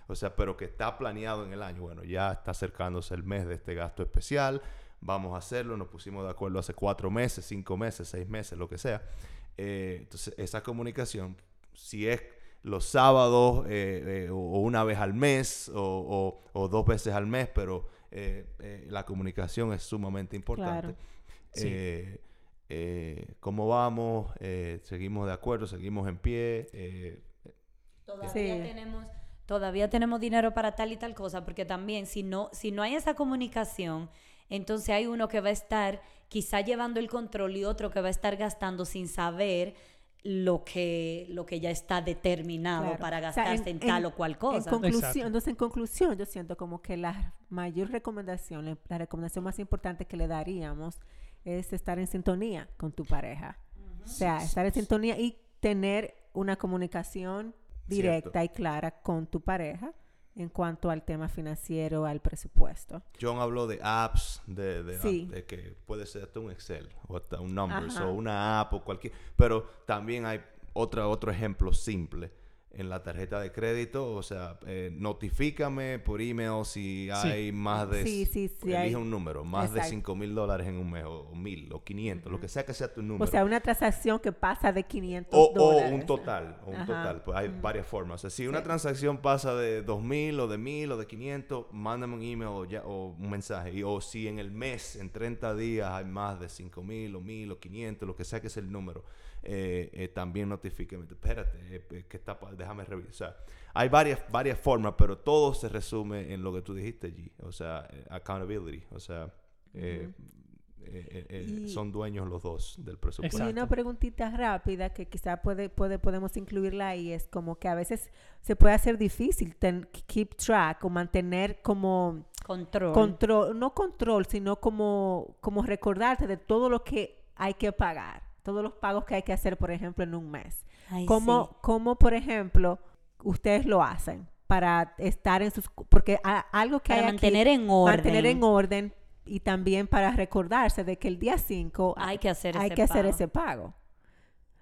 o sea, pero que está planeado en el año. Bueno, ya está acercándose el mes de este gasto especial, vamos a hacerlo, nos pusimos de acuerdo hace cuatro meses, cinco meses, seis meses, lo que sea. Eh, entonces, esa comunicación, si es los sábados eh, eh, o, o una vez al mes o, o- o dos veces al mes, pero eh, eh, la comunicación es sumamente importante. Claro. Sí. Eh, eh, ¿Cómo vamos? Eh, ¿Seguimos de acuerdo? ¿Seguimos en pie? Eh, Todavía Sí. tenemos todavía tenemos dinero para tal y tal cosa, porque también si no si no hay esa comunicación, entonces hay uno que va a estar quizá llevando el control y otro que va a estar gastando sin saber lo que lo que ya está determinado Claro. para O sea, gastarse en, tal o cual En cosa. conclusión, entonces, en conclusión, yo siento como que la mayor recomendación, la recomendación más importante que le daríamos es estar en sintonía con tu pareja. O sea, estar en sintonía y tener una comunicación directa y clara con tu pareja en cuanto al tema financiero, al presupuesto. John habló de apps, de, de, Sí. de que puede ser hasta un Excel o hasta un Numbers Ajá. o una app o cualquier... Pero también hay otra, otro ejemplo simple en la tarjeta de crédito. O sea, eh, notifícame por email si hay más de... Sí, sí, sí, Elige hay- un número, más de Exacto. 5 mil dólares en un mes o, o mil o 500, lo que sea que sea tu número. O sea, una transacción que pasa de 500 O, o dólares. un total, o un Ajá. total. Pues hay varias formas. O sea, si una Sí. transacción pasa de 2000 o de 1000 o de 500, mándame un email o, ya, o un mensaje. Y, o si en el mes, en 30 días, hay más de 5000 o 1000 o 500, lo que sea que es el número, eh, eh, también notifíqueme. Espérate, eh, eh, ¿qué está déjame revisar. Hay varias, varias formas, pero todo se resume en lo que tú dijiste, G. O sea, accountability. O sea, eh, eh, eh, Y- son dueños los dos del presupuesto. Y una Exacto. preguntita rápida que quizá puede, puede, podemos incluirla ahí es como que a veces se puede hacer difícil ten- keep track o mantener como Control. control, no control, sino como, como recordarte de todo lo que hay que pagar, todos los pagos que hay que hacer, por ejemplo, en un mes. Ay, ¿Cómo, sí. cómo, por ejemplo, ustedes lo hacen para estar en sus... Porque a- algo que Para hay aquí- mantener en orden. mantener en orden y también para recordarse de que el día 5 Hay que hacer hay ese que hacer pago. ese pago.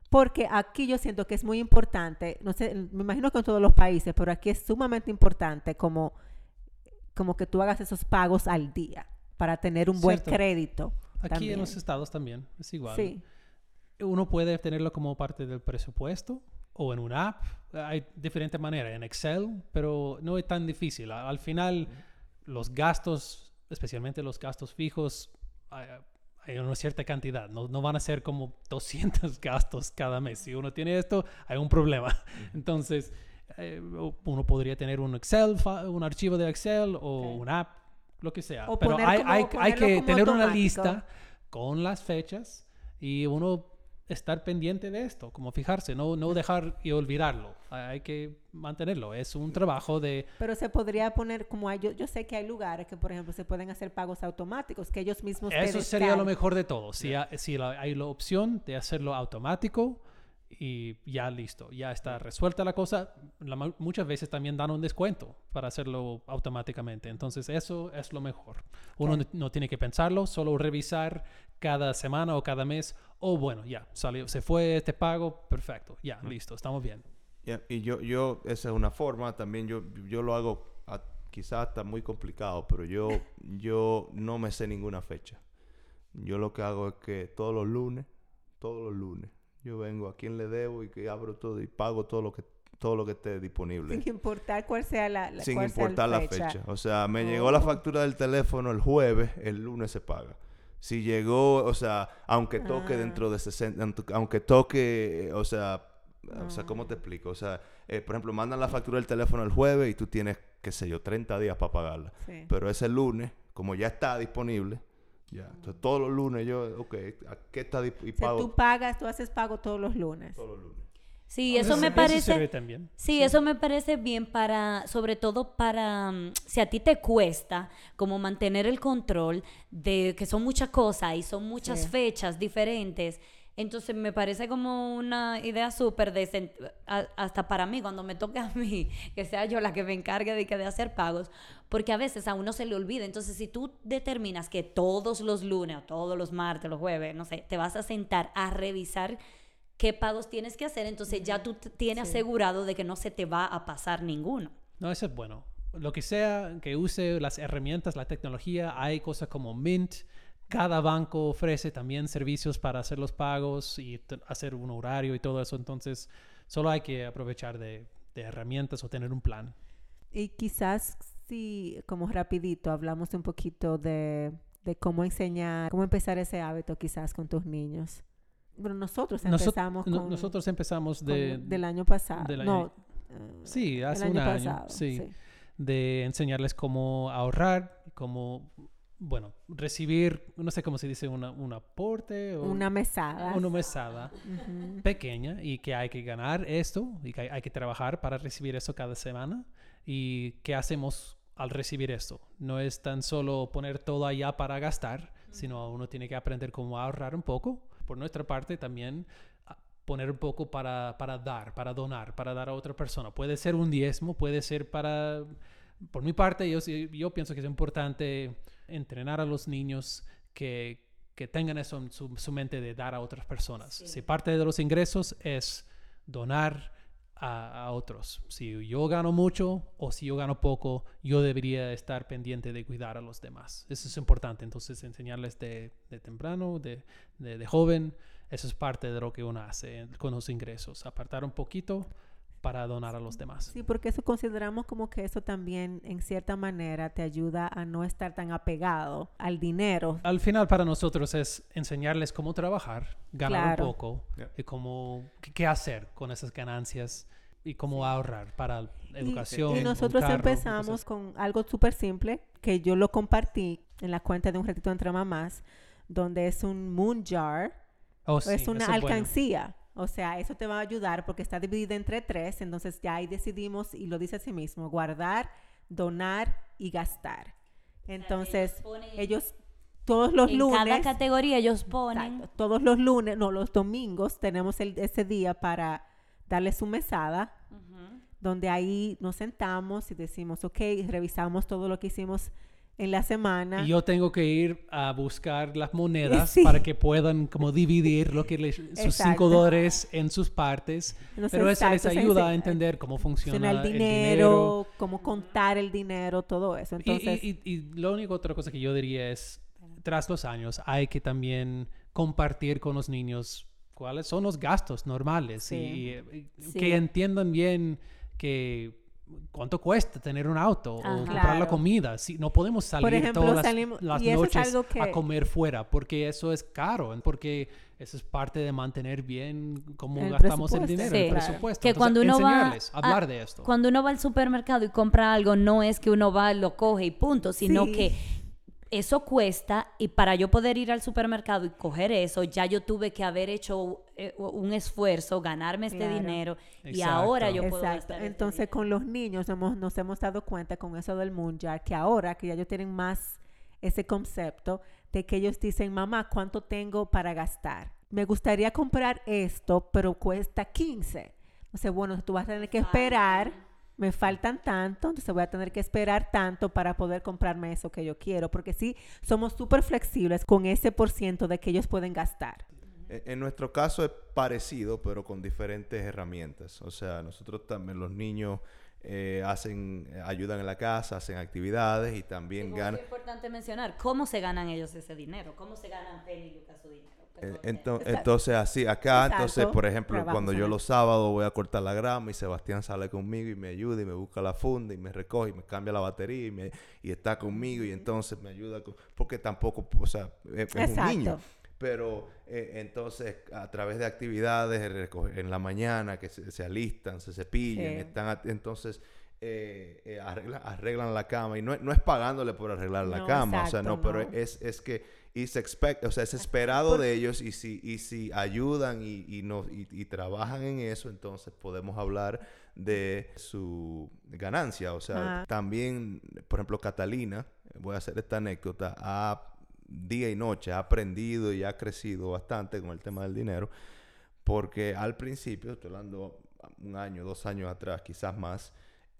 Porque aquí yo siento que es muy importante, no sé, me imagino que en todos los países, pero aquí es sumamente importante como, como que tú hagas esos pagos al día para tener un buen crédito. Aquí también. en los estados también es igual. Sí, Uno puede tenerlo como parte del presupuesto o en una app. Hay diferentes maneras, en Excel, pero no es tan difícil. Al final, los gastos especialmente los gastos fijos, hay, hay una cierta cantidad. No, no van a ser como 200 gastos cada mes. Si uno tiene esto, hay un problema. Entonces, eh, uno podría tener un Excel, un archivo de Excel o Ok. una app, lo que sea. O Pero hay, como- hay- hay que tener una automático. lista con las fechas y uno estar pendiente de esto, como fijarse, no, no dejar y olvidarlo. Hay que mantenerlo. Es un trabajo de... Pero se podría poner como hay, yo, yo sé que hay lugares que, por ejemplo, se pueden hacer pagos automáticos, que ellos mismos Eso sería lo mejor de todo. Si, ha- si la- hay la opción de hacerlo automático y ya listo, ya está resuelta la cosa, la muchas veces también dan un descuento para hacerlo automáticamente. Entonces eso es lo mejor. Uno no, no tiene que pensarlo, solo revisar cada semana o cada mes. O bueno, ya, salió, se fue este pago, perfecto, ya, listo, estamos bien. Y yo, yo, esa es una forma, también yo, yo lo hago, a- quizás está muy complicado, pero yo, yo no me sé ninguna fecha. Yo lo que hago es que todos los lunes, todos los lunes, yo vengo a quien le debo y que abro todo y pago todo lo que, todo lo que esté disponible. Sin importar cuál sea la, la sin cuál sea importar la fecha. O sea, me llegó la Oh. factura del teléfono el jueves, el lunes se paga. Si llegó, o sea, aunque toque Ah. dentro de 60, ant- aunque toque, eh, o sea, o sea, Ah. ¿cómo te explico? O sea, eh, por ejemplo, mandan la factura del teléfono el jueves y tú tienes, qué sé yo, 30 días para pagarla. Sí. Pero ese lunes, como ya está disponible, ya. Entonces, todos los lunes yo, ok, ¿a qué está O sea, pago tú pagas, tú haces pago todos los lunes. todos los lunes? Sí, eso me sirve parece... también. Sí, eso me parece bien para, sobre todo para, mm, si a ti te cuesta como mantener el control de que son muchas cosas y son muchas Sí. fechas diferentes, entonces me parece como una idea súper decente, hasta para mí, cuando me toque a mí, que sea yo la que me encargue de, que de hacer pagos, porque a veces a uno se le olvida. Entonces, si tú determinas que todos los lunes o todos los martes, los jueves, no sé, te vas a sentar a revisar qué pagos tienes que hacer, entonces ya tú tienes Sí. asegurado de que no se te va a pasar ninguno. No, eso es bueno. Lo que sea que use las herramientas, la tecnología, hay cosas como Mint. Cada banco ofrece también servicios para hacer los pagos y hacer un horario y todo eso. Entonces, solo hay que aprovechar de, de herramientas o tener un plan. Y quizás si, como rapidito, hablamos un poquito de, de cómo enseñar, cómo empezar ese hábito quizás con tus niños. Bueno, nosotros Noso- empezamos no- con, nosotros empezamos de, del año pasado. del año- no, eh, Sí, hace año un año. pasado, sí, sí. de enseñarles cómo ahorrar, cómo, bueno, recibir, no sé cómo se dice, una, un aporte o Una mesada. una mesada. Ujú. pequeña y que hay que ganar esto y que hay, hay que trabajar para recibir eso cada semana. ¿Y qué hacemos al recibir esto? No es tan solo poner todo allá para gastar, sino uno tiene que aprender cómo ahorrar un poco. Por nuestra parte también a- poner un poco para, para dar, para donar, para dar a otra persona. Puede ser un diezmo, puede ser para... Por mi parte, yo, yo pienso que es importante entrenar a los niños que, que tengan eso en su, su mente de dar a otras personas. Si parte de los ingresos es donar a, otros. Si yo gano mucho o si yo gano poco, yo debería estar pendiente de cuidar a los demás. Eso es importante. Entonces, enseñarles de, de temprano, de, de joven, eso es parte de lo que uno hace con los ingresos. Apartar un poquito para donar a los demás. Sí, porque eso consideramos como que eso también en cierta manera te ayuda a no estar tan apegado al dinero. Al final para nosotros es enseñarles cómo trabajar, ganar Claro. un poco Yeah. y cómo qué, hacer con esas ganancias y cómo ahorrar para Y- educación. Y, un nosotros carro, empezamos con algo súper simple que yo lo compartí en la cuenta de un ratito entre mamás, donde es un moon jar, Oh, sí, es una eso bueno. O sea, eso te va a ayudar porque está dividida entre tres, entonces ya ahí decidimos, y lo dice así mismo, guardar, donar y gastar. Entonces, ellos todos los en lunes... cada categoría ellos ponen... Exacto. Todos los lunes, no, los domingos tenemos el, ese día para darle su mesada, donde ahí nos sentamos y decimos, ok, revisamos todo lo que hicimos en la semana. Y yo tengo que ir a buscar las monedas Sí. para que puedan como dividir lo que les, sus Exacto. cinco dólares en sus partes. Entonces, Pero eso les exacto, ayuda a entender cómo funciona funciona el dinero, cómo contar el dinero, todo eso. Y- Entonces, y, y, y lo único otra cosa que yo diría es, tras los años, hay que también compartir con los niños cuáles son los gastos normales y- Sí. y, y Sí. que entiendan bien que ¿cuánto cuesta tener un auto o Ajá. comprar la comida? Si no podemos salir ejemplo, todas las, salimos- las y eso es noches que- a comer fuera, porque eso es caro, porque eso es parte de mantener bien cómo El gastamos el dinero, Sí. el Claro. presupuesto. Que Entonces, cuando uno va a- hablar de esto. Cuando uno va al supermercado y compra algo, no es que uno va, lo coge y punto, sino Sí. que eso cuesta y para yo poder ir al supermercado y coger eso, ya yo tuve que haber hecho eh, un esfuerzo, ganarme este Claro. dinero y ahora yo puedo Exacto. gastar este Entonces, con los niños hemos- nos hemos dado cuenta con eso del Munjar que ahora que ya ellos tienen más ese concepto de que ellos dicen, mamá, ¿cuánto tengo para gastar? Me gustaría comprar esto, pero cuesta 15. Entonces, bueno, tú vas a tener que esperar, me faltan tanto, entonces voy a tener que esperar tanto para poder comprarme eso que yo quiero, porque sí, somos súper flexibles con ese por ciento de que ellos pueden gastar. En en nuestro caso es parecido, pero con diferentes herramientas. O sea, nosotros también, los niños eh, hacen, ayudan en la casa, hacen actividades y también ganan. Es importante mencionar cómo se ganan ellos ese dinero, cómo se ganan Penny y Lucas su dinero. Eh, Perdón, ento- Exacto. entonces, así, acá, Exacto. entonces, por ejemplo, cuando yo los sábados voy a cortar la grama y Sebastián sale conmigo y me ayuda y me busca la funda y me recoge y me cambia la batería y, me, y está conmigo y entonces me ayuda, con- porque tampoco, o sea, es, es un niño. Pero eh, entonces, a través de actividades en la mañana que se, se alistan, se cepillan, Sí. están entonces eh, eh, arregla- arreglan la cama. Y no, es- no es pagándole por arreglar la No, cama, o sea, exacto, no, pero no. es, es que is expect, o sea, es esperado de ellos y si, y si ayudan y, y, no, y, y trabajan en eso, entonces podemos hablar de su ganancia. O sea, Ah. también, por ejemplo, Catalina, voy a hacer esta anécdota, ha día y noche ha aprendido y ha crecido bastante con el tema del dinero, porque al principio, estoy hablando un año, dos años atrás, quizás más,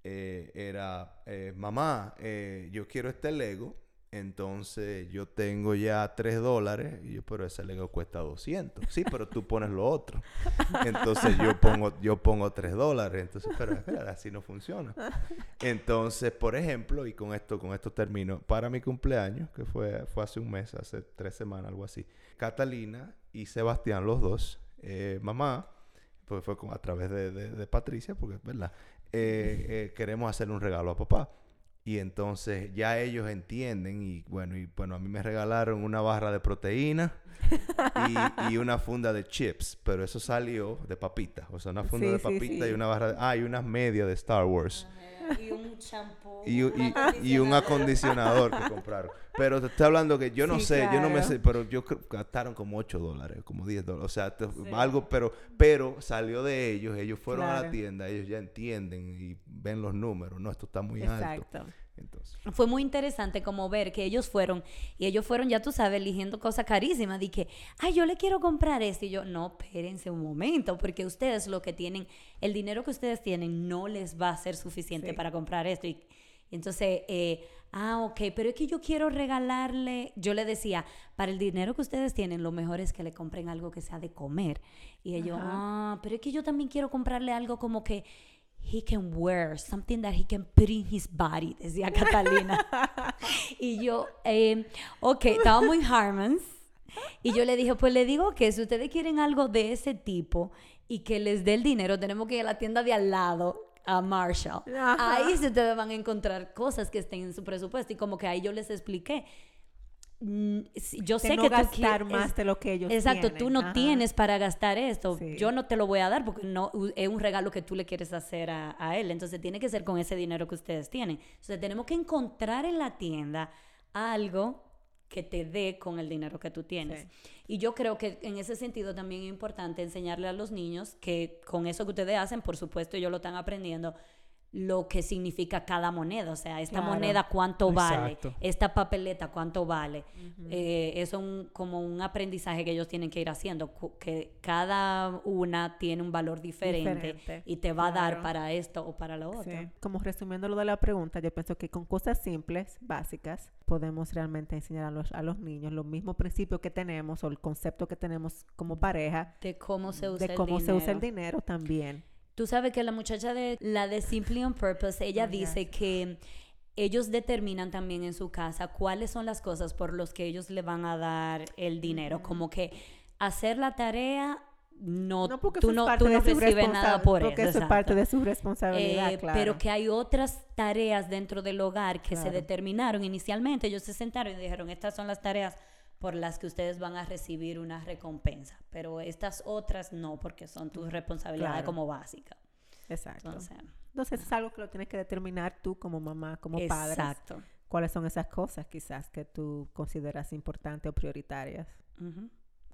eh, era, eh, mamá, eh, yo quiero este Lego, entonces yo tengo ya 3 dólares, y yo, pero ese Lego cuesta 200. Sí, pero tú pones lo otro. Entonces yo pongo, yo pongo 3 dólares. Entonces, pero espera, así no funciona. Entonces, por ejemplo, y con esto, con esto termino, para mi cumpleaños, que fue, fue hace un mes, hace tres semanas, algo así, Catalina y Sebastián, los dos, eh, mamá, pues fue con- a través de, de- Patricia, porque es verdad, eh, eh, queremos hacerle un regalo a papá. Y entonces ya ellos entienden y bueno, y bueno, a mí me regalaron una barra de proteína y, y una funda de chips, pero eso salió de papitas, o sea, una funda Sí, de sí, papita y sí. una barra de, ah, y unas medias de Star Wars. Y un champú. Y, y- y un acondicionador que compraron. Pero te estoy hablando que yo no Sí, sé, yo no me claro. sé, pero yo creo que gastaron como 8 dólares, como 10 dólares. O sea, te- algo, pero, pero salió de ellos, ellos fueron a la Claro. tienda, ellos ya entienden y ven los números. No, esto está muy alto. Entonces, Fue muy interesante como ver que ellos fueron, y ellos fueron, ya tú sabes, eligiendo cosas carísimas. Di que, ay, yo le quiero comprar esto. Y yo, no, espérense un momento, porque ustedes lo que tienen, el dinero que ustedes tienen no les va a ser suficiente Sí. para comprar esto. Y, y entonces, eh, ah, ok, pero es que yo quiero regalarle, yo le decía, para el dinero que ustedes tienen, lo mejor es que le compren algo que sea de comer. Y ellos, Ajá. ah, pero es que yo también quiero comprarle algo como que he can wear, something that he can put in his body, decía Catalina. y yo, eh, ok, estábamos en Harmons. Y yo le dije, pues le digo que si ustedes quieren algo de ese tipo y que les dé el dinero, tenemos que ir a la tienda de al lado, a Marshall. Ajá. Ahí ustedes van a encontrar cosas que estén en su presupuesto. Y como que ahí yo les expliqué. Mm, yo sé no que tú gastar quie- más es- de lo que ellos Exacto, tienen. tú no Ajá. tienes para gastar esto. Sí. Yo no te lo voy a dar porque no es un regalo que tú le quieres hacer a, a él. Entonces tiene que ser con ese dinero que ustedes tienen. Entonces tenemos que encontrar en la tienda algo que te dé con el dinero que tú tienes. Sí. Y yo creo que en ese sentido también es importante enseñarle a los niños que con eso que ustedes hacen, por supuesto, ellos lo están aprendiendo, lo que significa cada moneda. O sea, esta Claro. moneda cuánto vale, esta papeleta cuánto vale. Eh, eso es un- como un aprendizaje que ellos tienen que ir haciendo, cu- que cada una tiene un valor diferente, Diferente, y te va a dar para esto o para lo otro. Sí. Como resumiendo lo de la pregunta, yo pienso que con cosas simples, básicas, podemos realmente enseñar a los, a los niños los mismos principios que tenemos o el concepto que tenemos como pareja De cómo se usa de el cómo se usa el dinero. dinero también. Tú sabes que la muchacha de la de Simply on Purpose, ella Oh, dice que ellos determinan también en su casa cuáles son las cosas por las que ellos le van a dar el dinero. Como que hacer la tarea no, No, porque tú no, tú no de su recibes nada por Porque eso. eso es parte de su responsabilidad, Eh, claro. Pero que hay otras tareas dentro del hogar que se determinaron inicialmente. Ellos se sentaron y dijeron, estas son las tareas por las que ustedes van a recibir una recompensa. Pero estas otras no, porque son tus responsabilidades Claro. como básicas. Exacto. Entonces, Entonces es algo que lo tienes que determinar tú como mamá, como padre. exacto. ¿Cuáles son esas cosas quizás que tú consideras importantes o prioritarias?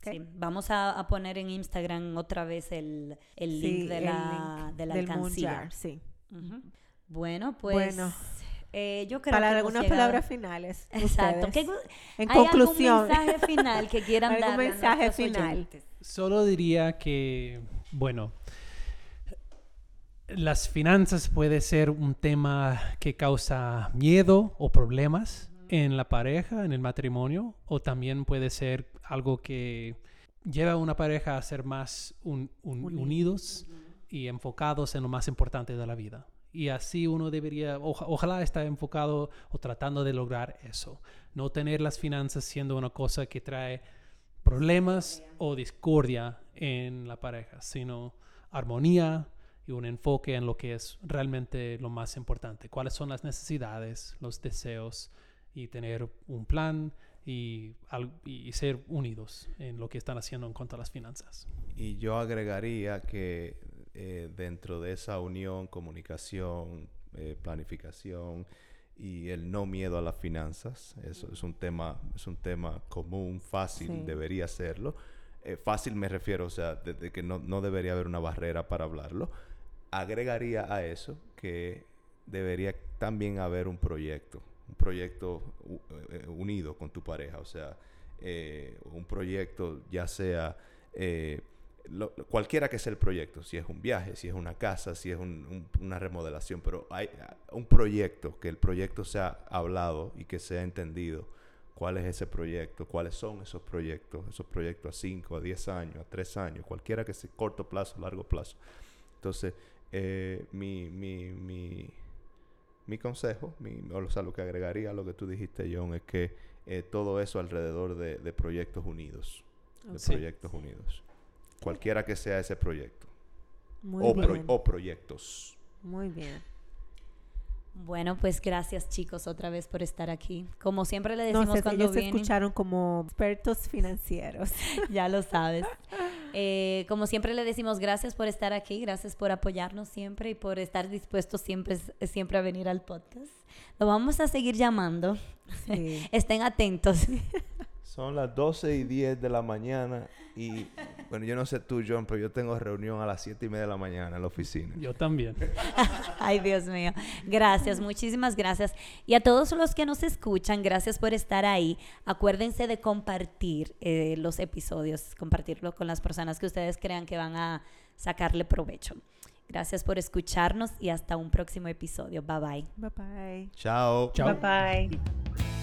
Sí, vamos a, a poner en Instagram otra vez el, el Sí, link de el la, link de la del Moon alcancía. Jar, sí. Bueno, pues Bueno. Eh, yo creo Para que algunas llegado- palabras finales. Exacto. ¿Qué en ¿Hay conclusión, algún mensaje final que quieran ¿Algún darle mensaje final? oyentes? Solo diría que, bueno, las finanzas puede ser un tema que causa miedo o problemas en la pareja, en el matrimonio, o también puede ser algo que lleva a una pareja a ser más un- un- Unidos. unidos y enfocados en lo más importante de la vida. Y así uno debería, oja- ojalá estar enfocado o tratando de lograr eso. No tener las finanzas siendo una cosa que trae problemas o discordia en la pareja, sino armonía y un enfoque en lo que es realmente lo más importante. ¿Cuáles son las necesidades, los deseos y tener un plan y, y ser unidos en lo que están haciendo en cuanto a las finanzas? Y yo agregaría que eh, dentro de esa unión, comunicación, eh, planificación y el no miedo a las finanzas, eso es un tema, es un tema común, fácil, Sí. debería serlo. Eh, fácil me refiero, o sea, de, de que no, no debería haber una barrera para hablarlo. Agregaría a eso que debería también haber un proyecto, un proyecto unido con tu pareja, o sea, un proyecto ya sea lo- cualquiera que sea el proyecto, si es un viaje, si es una casa, si es un- un- una remodelación, pero hay ah, un proyecto, que el proyecto sea hablado y que sea entendido. ¿Cuál es ese proyecto? ¿Cuáles son esos proyectos? Esos proyectos a 5, a 10 años, a 3 años, cualquiera que sea corto plazo, largo plazo. Entonces, eh, mi, mi, mi, mi consejo, mi, o sea, lo que agregaría a lo que tú dijiste, John, es que eh, todo eso alrededor de, de proyectos unidos. De Sí. proyectos unidos. Cualquiera que sea ese proyecto. Muy O, pro- bien. o proyectos. Muy bien. Bueno, pues gracias chicos otra vez por estar aquí. Como siempre le No decimos sé, cuando ellos se vienen, escucharon como expertos financieros. ya lo sabes. Eh, como siempre le decimos gracias por estar aquí, gracias por apoyarnos siempre y por estar dispuestos siempre, siempre a venir al podcast. Lo vamos a seguir llamando. Sí. Estén atentos. Son las 12 y 10 de la mañana y, bueno, yo no sé tú, John, pero yo tengo reunión a las 7 y media de la mañana en la oficina. Yo también. Ay, Dios mío. Gracias, muchísimas gracias. Y a todos los que nos escuchan, gracias por estar ahí. Acuérdense de compartir eh, los episodios, compartirlo con las personas que ustedes crean que van a sacarle provecho. Gracias por escucharnos y hasta un próximo episodio. Bye bye. Bye bye. Chao. Chao. Bye bye.